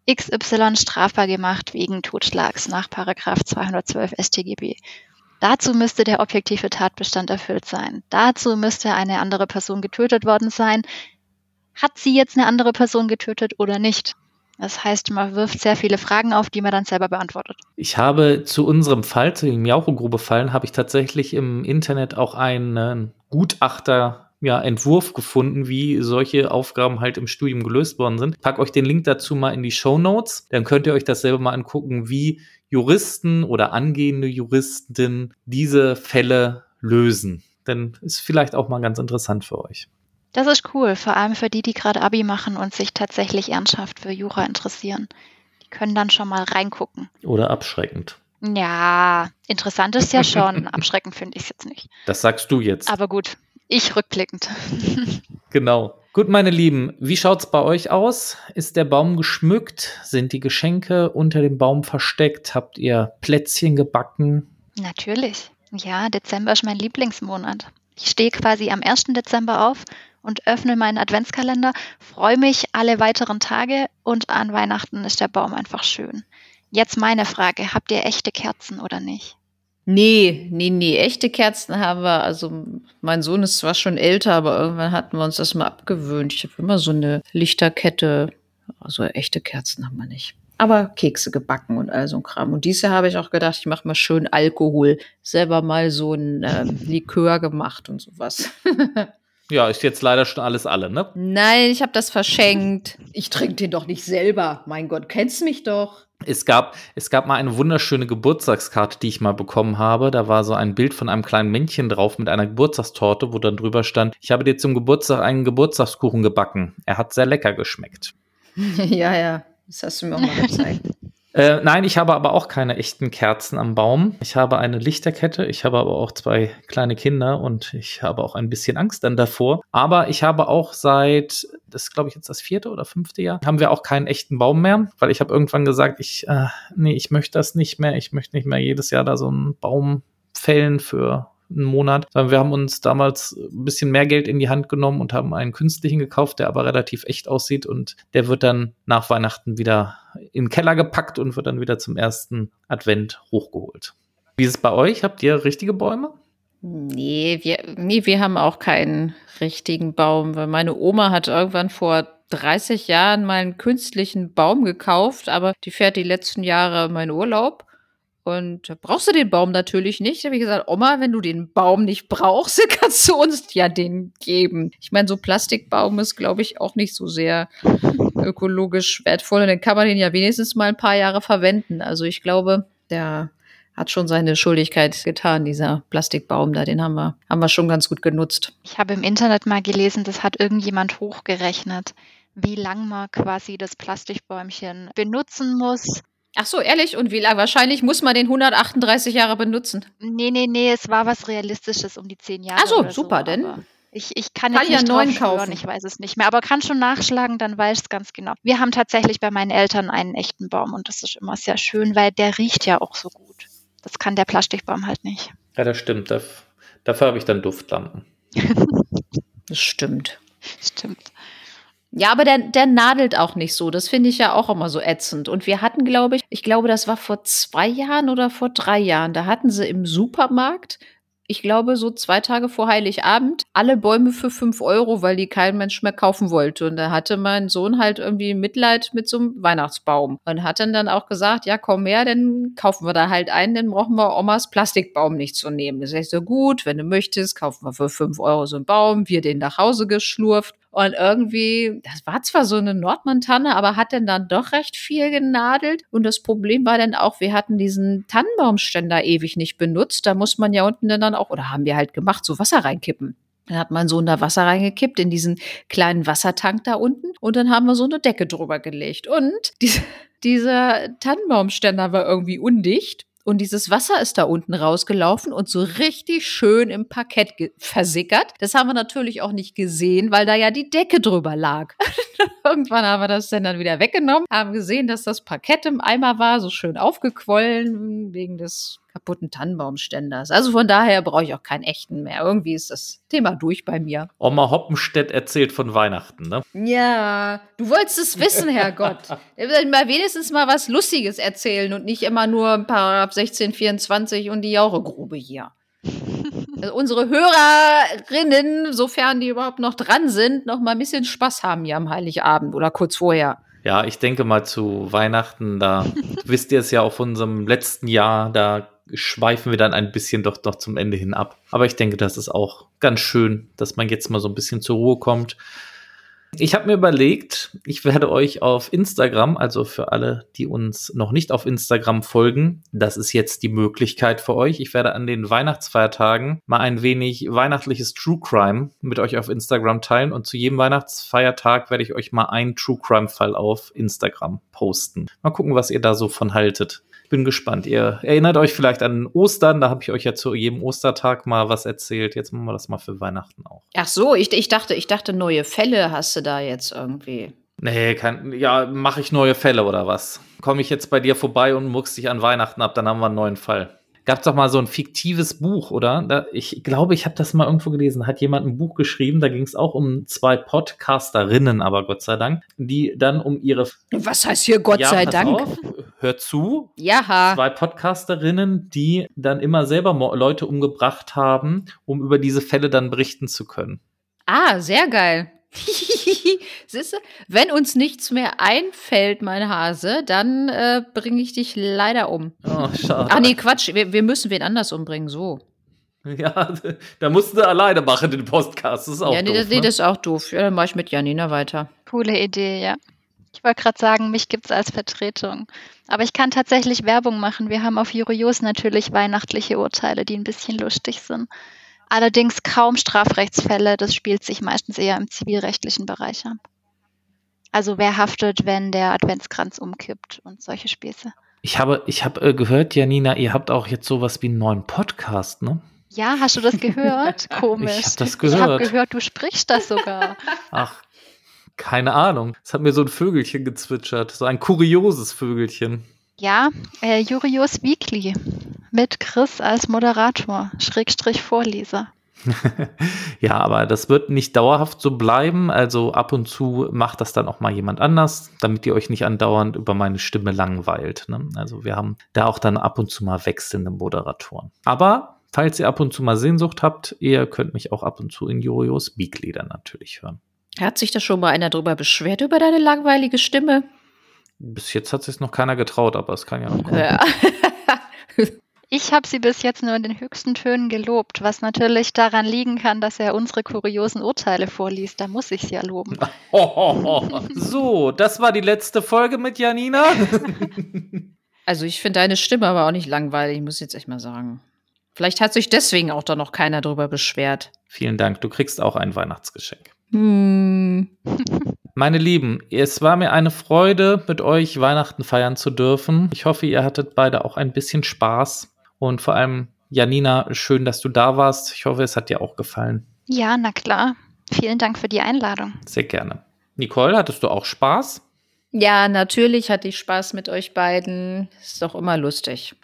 XY strafbar gemacht wegen Totschlags nach 212 StGB. Dazu müsste der objektive Tatbestand erfüllt sein. Dazu müsste eine andere Person getötet worden sein. Hat sie jetzt eine andere Person getötet oder nicht? Das heißt, man wirft sehr viele Fragen auf, die man dann selber beantwortet. Ich habe zu unserem Fall, zu dem Miaucho-Grube-Fallen, habe ich tatsächlich im Internet auch einen Gutachter ja, Entwurf gefunden, wie solche Aufgaben halt im Studium gelöst worden sind. Pack euch den Link dazu mal in die Show Notes. Dann könnt ihr euch das selber mal angucken, wie Juristen oder angehende Juristen diese Fälle lösen. Denn ist vielleicht auch mal ganz interessant für euch. Das ist cool, vor allem für die, die gerade Abi machen und sich tatsächlich ernsthaft für Jura interessieren. Die können dann schon mal reingucken. Oder abschreckend. Ja, interessant ist ja schon. (laughs) Abschreckend finde ich es jetzt nicht. Das sagst du jetzt. Aber gut, ich rückblickend. (laughs) genau. Gut, meine Lieben, wie schaut's bei euch aus? Ist der Baum geschmückt? Sind die Geschenke unter dem Baum versteckt? Habt ihr Plätzchen gebacken? Natürlich. Ja, Dezember ist mein Lieblingsmonat. Ich stehe quasi am 1. Dezember auf und öffne meinen Adventskalender, freue mich alle weiteren Tage und an Weihnachten ist der Baum einfach schön. Jetzt meine Frage, habt ihr echte Kerzen oder nicht? Nee, nee, nee. Echte Kerzen haben wir. Also, mein Sohn ist zwar schon älter, aber irgendwann hatten wir uns das mal abgewöhnt. Ich habe immer so eine Lichterkette. Also, echte Kerzen haben wir nicht. Aber Kekse gebacken und all so ein Kram. Und dieses Jahr habe ich auch gedacht, ich mache mal schön Alkohol. Selber mal so ein ähm, Likör gemacht und sowas. (laughs) Ja, ist jetzt leider schon alles alle, ne? Nein, ich habe das verschenkt. Ich trinke den doch nicht selber. Mein Gott, kennst mich doch. Es gab, es gab mal eine wunderschöne Geburtstagskarte, die ich mal bekommen habe. Da war so ein Bild von einem kleinen Männchen drauf mit einer Geburtstagstorte, wo dann drüber stand, ich habe dir zum Geburtstag einen Geburtstagskuchen gebacken. Er hat sehr lecker geschmeckt. (laughs) ja, ja, das hast du mir auch mal gezeigt. (laughs) Äh, nein, ich habe aber auch keine echten Kerzen am Baum. Ich habe eine Lichterkette, ich habe aber auch zwei kleine Kinder und ich habe auch ein bisschen Angst dann davor. Aber ich habe auch seit, das ist glaube ich jetzt das vierte oder fünfte Jahr, haben wir auch keinen echten Baum mehr, weil ich habe irgendwann gesagt, ich, äh, nee, ich möchte das nicht mehr. Ich möchte nicht mehr jedes Jahr da so einen Baum fällen für einen Monat, sondern wir haben uns damals ein bisschen mehr Geld in die Hand genommen und haben einen künstlichen gekauft, der aber relativ echt aussieht und der wird dann nach Weihnachten wieder in den Keller gepackt und wird dann wieder zum ersten Advent hochgeholt. Wie ist es bei euch? Habt ihr richtige Bäume? Nee, wir, nee, wir haben auch keinen richtigen Baum, weil meine Oma hat irgendwann vor 30 Jahren mal einen künstlichen Baum gekauft, aber die fährt die letzten Jahre meinen Urlaub und brauchst du den Baum natürlich nicht. Da habe ich gesagt, Oma, wenn du den Baum nicht brauchst, (laughs) kannst du uns ja den geben. Ich meine, so Plastikbaum ist, glaube ich, auch nicht so sehr ökologisch wertvoll. Und dann kann man den ja wenigstens mal ein paar Jahre verwenden. Also ich glaube, der hat schon seine Schuldigkeit getan, dieser Plastikbaum da. Den haben wir, haben wir schon ganz gut genutzt. Ich habe im Internet mal gelesen, das hat irgendjemand hochgerechnet, wie lang man quasi das Plastikbäumchen benutzen muss, Ach so, ehrlich? Und wie lange? Wahrscheinlich muss man den 138 Jahre benutzen. Nee, nee, nee, es war was Realistisches um die 10 Jahre. Ach so, super, so, denn. Ich, ich kann jetzt kann nicht ja neuen kaufen. ich weiß es nicht mehr, aber kann schon nachschlagen, dann weiß ich es ganz genau. Wir haben tatsächlich bei meinen Eltern einen echten Baum und das ist immer sehr schön, weil der riecht ja auch so gut. Das kann der Plastikbaum halt nicht. Ja, das stimmt. Dafür habe ich dann Duftlampen. (laughs) das stimmt. Stimmt. Ja, aber der, der nadelt auch nicht so. Das finde ich ja auch immer so ätzend. Und wir hatten, glaube ich, ich glaube, das war vor zwei Jahren oder vor drei Jahren, da hatten sie im Supermarkt ich glaube, so zwei Tage vor Heiligabend, alle Bäume für fünf Euro, weil die kein Mensch mehr kaufen wollte. Und da hatte mein Sohn halt irgendwie Mitleid mit so einem Weihnachtsbaum und hat dann dann auch gesagt, ja, komm her, dann kaufen wir da halt einen, dann brauchen wir Omas Plastikbaum nicht zu nehmen. Das ist so gut, wenn du möchtest, kaufen wir für fünf Euro so einen Baum, wir den nach Hause geschlurft. Und irgendwie, das war zwar so eine Nordmantanne, aber hat dann dann doch recht viel genadelt. Und das Problem war dann auch, wir hatten diesen Tannenbaumständer ewig nicht benutzt. Da muss man ja unten dann auch, oder haben wir halt gemacht, so Wasser reinkippen. Dann hat mein Sohn da Wasser reingekippt in diesen kleinen Wassertank da unten und dann haben wir so eine Decke drüber gelegt. Und diese, dieser Tannenbaumständer war irgendwie undicht und dieses Wasser ist da unten rausgelaufen und so richtig schön im Parkett versickert. Das haben wir natürlich auch nicht gesehen, weil da ja die Decke drüber lag. (laughs) Irgendwann haben wir das dann, dann wieder weggenommen, haben gesehen, dass das Parkett im Eimer war, so schön aufgequollen wegen des kaputten Tannenbaumständers. Also von daher brauche ich auch keinen echten mehr. Irgendwie ist das Thema durch bei mir. Oma Hoppenstedt erzählt von Weihnachten, ne? Ja, du wolltest es wissen, Herrgott. (laughs) mal wenigstens mal was Lustiges erzählen und nicht immer nur Paragraph 1624 und die Jauregrube hier. (laughs) Also unsere Hörerinnen, sofern die überhaupt noch dran sind, noch mal ein bisschen Spaß haben hier am Heiligabend oder kurz vorher. Ja, ich denke mal zu Weihnachten, da (laughs) wisst ihr es ja auf unserem letzten Jahr, da schweifen wir dann ein bisschen doch noch zum Ende hin ab. Aber ich denke, das ist auch ganz schön, dass man jetzt mal so ein bisschen zur Ruhe kommt. Ich habe mir überlegt, ich werde euch auf Instagram, also für alle, die uns noch nicht auf Instagram folgen, das ist jetzt die Möglichkeit für euch. Ich werde an den Weihnachtsfeiertagen mal ein wenig weihnachtliches True Crime mit euch auf Instagram teilen und zu jedem Weihnachtsfeiertag werde ich euch mal einen True Crime Fall auf Instagram posten. Mal gucken, was ihr da so von haltet bin gespannt. Ihr erinnert euch vielleicht an Ostern, da habe ich euch ja zu jedem Ostertag mal was erzählt. Jetzt machen wir das mal für Weihnachten auch. Ach so, ich, ich dachte, ich dachte, neue Fälle hast du da jetzt irgendwie. Nee, kann, ja, mache ich neue Fälle oder was? Komme ich jetzt bei dir vorbei und muckst dich an Weihnachten ab, dann haben wir einen neuen Fall gab es doch mal so ein fiktives Buch, oder? Da, ich glaube, ich habe das mal irgendwo gelesen. Hat jemand ein Buch geschrieben, da ging es auch um zwei Podcasterinnen, aber Gott sei Dank, die dann um ihre. Was heißt hier Gott ja, sei Dank? Auf, hör zu. Ja. Zwei Podcasterinnen, die dann immer selber Leute umgebracht haben, um über diese Fälle dann berichten zu können. Ah, sehr geil. (laughs) Siehst du, wenn uns nichts mehr einfällt, mein Hase, dann äh, bringe ich dich leider um. Oh, schade. Ach nee, Quatsch, wir, wir müssen wen anders umbringen, so. Ja, da musst du alleine machen, den Podcast. Das ist auch ja, nee, doof. Das, nee, ne? das ist auch doof. Ja, dann mache ich mit Janina weiter. Coole Idee, ja. Ich wollte gerade sagen, mich gibt es als Vertretung. Aber ich kann tatsächlich Werbung machen. Wir haben auf Jurios natürlich weihnachtliche Urteile, die ein bisschen lustig sind. Allerdings kaum Strafrechtsfälle, das spielt sich meistens eher im zivilrechtlichen Bereich ab. Also wer haftet, wenn der Adventskranz umkippt und solche Späße. Ich habe, ich habe äh, gehört, Janina, ihr habt auch jetzt sowas wie einen neuen Podcast, ne? Ja, hast du das gehört? (laughs) Komisch. Ich habe das gehört. Ich habe gehört, du sprichst das sogar. Ach, keine Ahnung. Es hat mir so ein Vögelchen gezwitschert, so ein kurioses Vögelchen. Ja, äh, Jurius Weekly mit Chris als Moderator, Schrägstrich Vorleser. (laughs) ja, aber das wird nicht dauerhaft so bleiben. Also ab und zu macht das dann auch mal jemand anders, damit ihr euch nicht andauernd über meine Stimme langweilt. Ne? Also wir haben da auch dann ab und zu mal wechselnde Moderatoren. Aber falls ihr ab und zu mal Sehnsucht habt, ihr könnt mich auch ab und zu in Jurios Weekly dann natürlich hören. Hat sich da schon mal einer drüber beschwert über deine langweilige Stimme? Bis jetzt hat sich noch keiner getraut, aber es kann ja noch kommen. Ja. (laughs) Ich habe sie bis jetzt nur in den höchsten Tönen gelobt, was natürlich daran liegen kann, dass er unsere kuriosen Urteile vorliest. Da muss ich sie ja loben. (laughs) so, das war die letzte Folge mit Janina. (laughs) also ich finde deine Stimme aber auch nicht langweilig, muss ich jetzt echt mal sagen. Vielleicht hat sich deswegen auch da noch keiner drüber beschwert. Vielen Dank, du kriegst auch ein Weihnachtsgeschenk. Hm. Meine Lieben, es war mir eine Freude, mit euch Weihnachten feiern zu dürfen. Ich hoffe, ihr hattet beide auch ein bisschen Spaß. Und vor allem, Janina, schön, dass du da warst. Ich hoffe, es hat dir auch gefallen. Ja, na klar. Vielen Dank für die Einladung. Sehr gerne. Nicole, hattest du auch Spaß? Ja, natürlich hatte ich Spaß mit euch beiden. Ist doch immer lustig.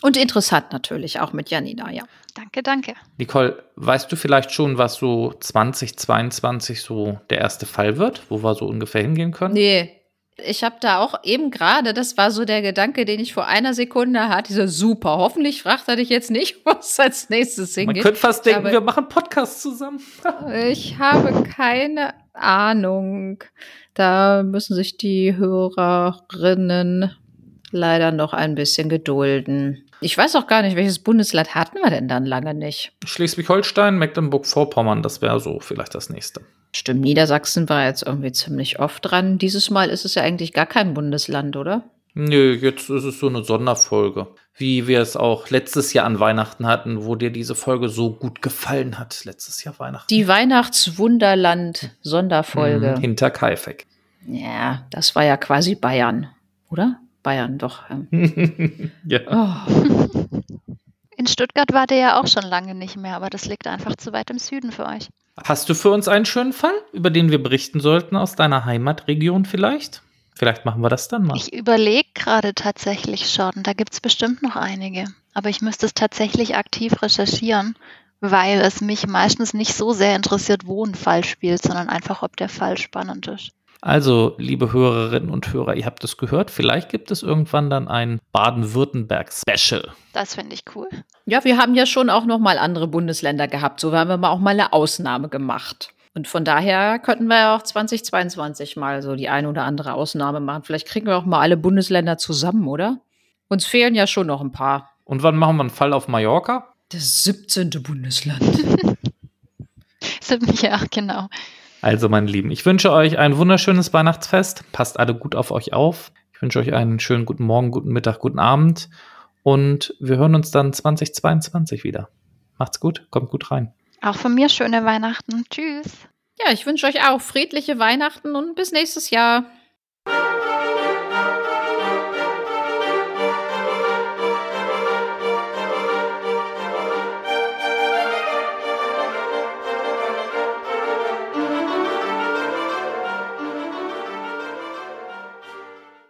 Und interessant natürlich, auch mit Janina, ja. Danke, danke. Nicole, weißt du vielleicht schon, was so 2022 so der erste Fall wird, wo wir so ungefähr hingehen können? Nee. Ich habe da auch eben gerade, das war so der Gedanke, den ich vor einer Sekunde hatte, so super, hoffentlich fragt er dich jetzt nicht, (laughs) was als nächstes hingeht. Man könnte fast denken, Aber wir machen Podcast zusammen. (laughs) ich habe keine Ahnung. Da müssen sich die Hörerinnen leider noch ein bisschen gedulden. Ich weiß auch gar nicht, welches Bundesland hatten wir denn dann lange nicht? Schleswig-Holstein, Mecklenburg-Vorpommern, das wäre so vielleicht das nächste. Stimmt, Niedersachsen war jetzt irgendwie ziemlich oft dran. Dieses Mal ist es ja eigentlich gar kein Bundesland, oder? Nö, jetzt ist es so eine Sonderfolge. wie wir es auch letztes Jahr an Weihnachten hatten, wo dir diese Folge so gut gefallen hat, letztes Jahr Weihnachten. Die Weihnachtswunderland-Sonderfolge. Mhm, hinter Kaifek. Ja, das war ja quasi Bayern, oder? Bayern, doch. ähm. (laughs) ja. Oh. In Stuttgart war der ja auch schon lange nicht mehr, aber das liegt einfach zu weit im Süden für euch. Hast du für uns einen schönen Fall, über den wir berichten sollten aus deiner Heimatregion vielleicht? Vielleicht machen wir das dann mal. Ich überlege gerade tatsächlich schon, da gibt es bestimmt noch einige. Aber ich müsste es tatsächlich aktiv recherchieren, weil es mich meistens nicht so sehr interessiert, wo ein Fall spielt, sondern einfach, ob der Fall spannend ist. Also, liebe Hörerinnen und Hörer, ihr habt es gehört, vielleicht gibt es irgendwann dann ein Baden-Württemberg-Special. Das finde ich cool. Ja, wir haben ja schon auch noch mal andere Bundesländer gehabt. So haben wir mal auch mal eine Ausnahme gemacht. Und von daher könnten wir ja auch 2022 mal so die eine oder andere Ausnahme machen. Vielleicht kriegen wir auch mal alle Bundesländer zusammen, oder? Uns fehlen ja schon noch ein paar. Und wann machen wir einen Fall auf Mallorca? Das 17. Bundesland. (laughs) Ja, genau. Also, meine Lieben, ich wünsche euch ein wunderschönes Weihnachtsfest. Passt alle gut auf euch auf. Ich wünsche euch einen schönen guten Morgen, guten Mittag, guten Abend. Und wir hören uns dann 2022 wieder. Macht's gut, kommt gut rein. Auch von mir schöne Weihnachten. Tschüss. Ja, ich wünsche euch auch friedliche Weihnachten und bis nächstes Jahr.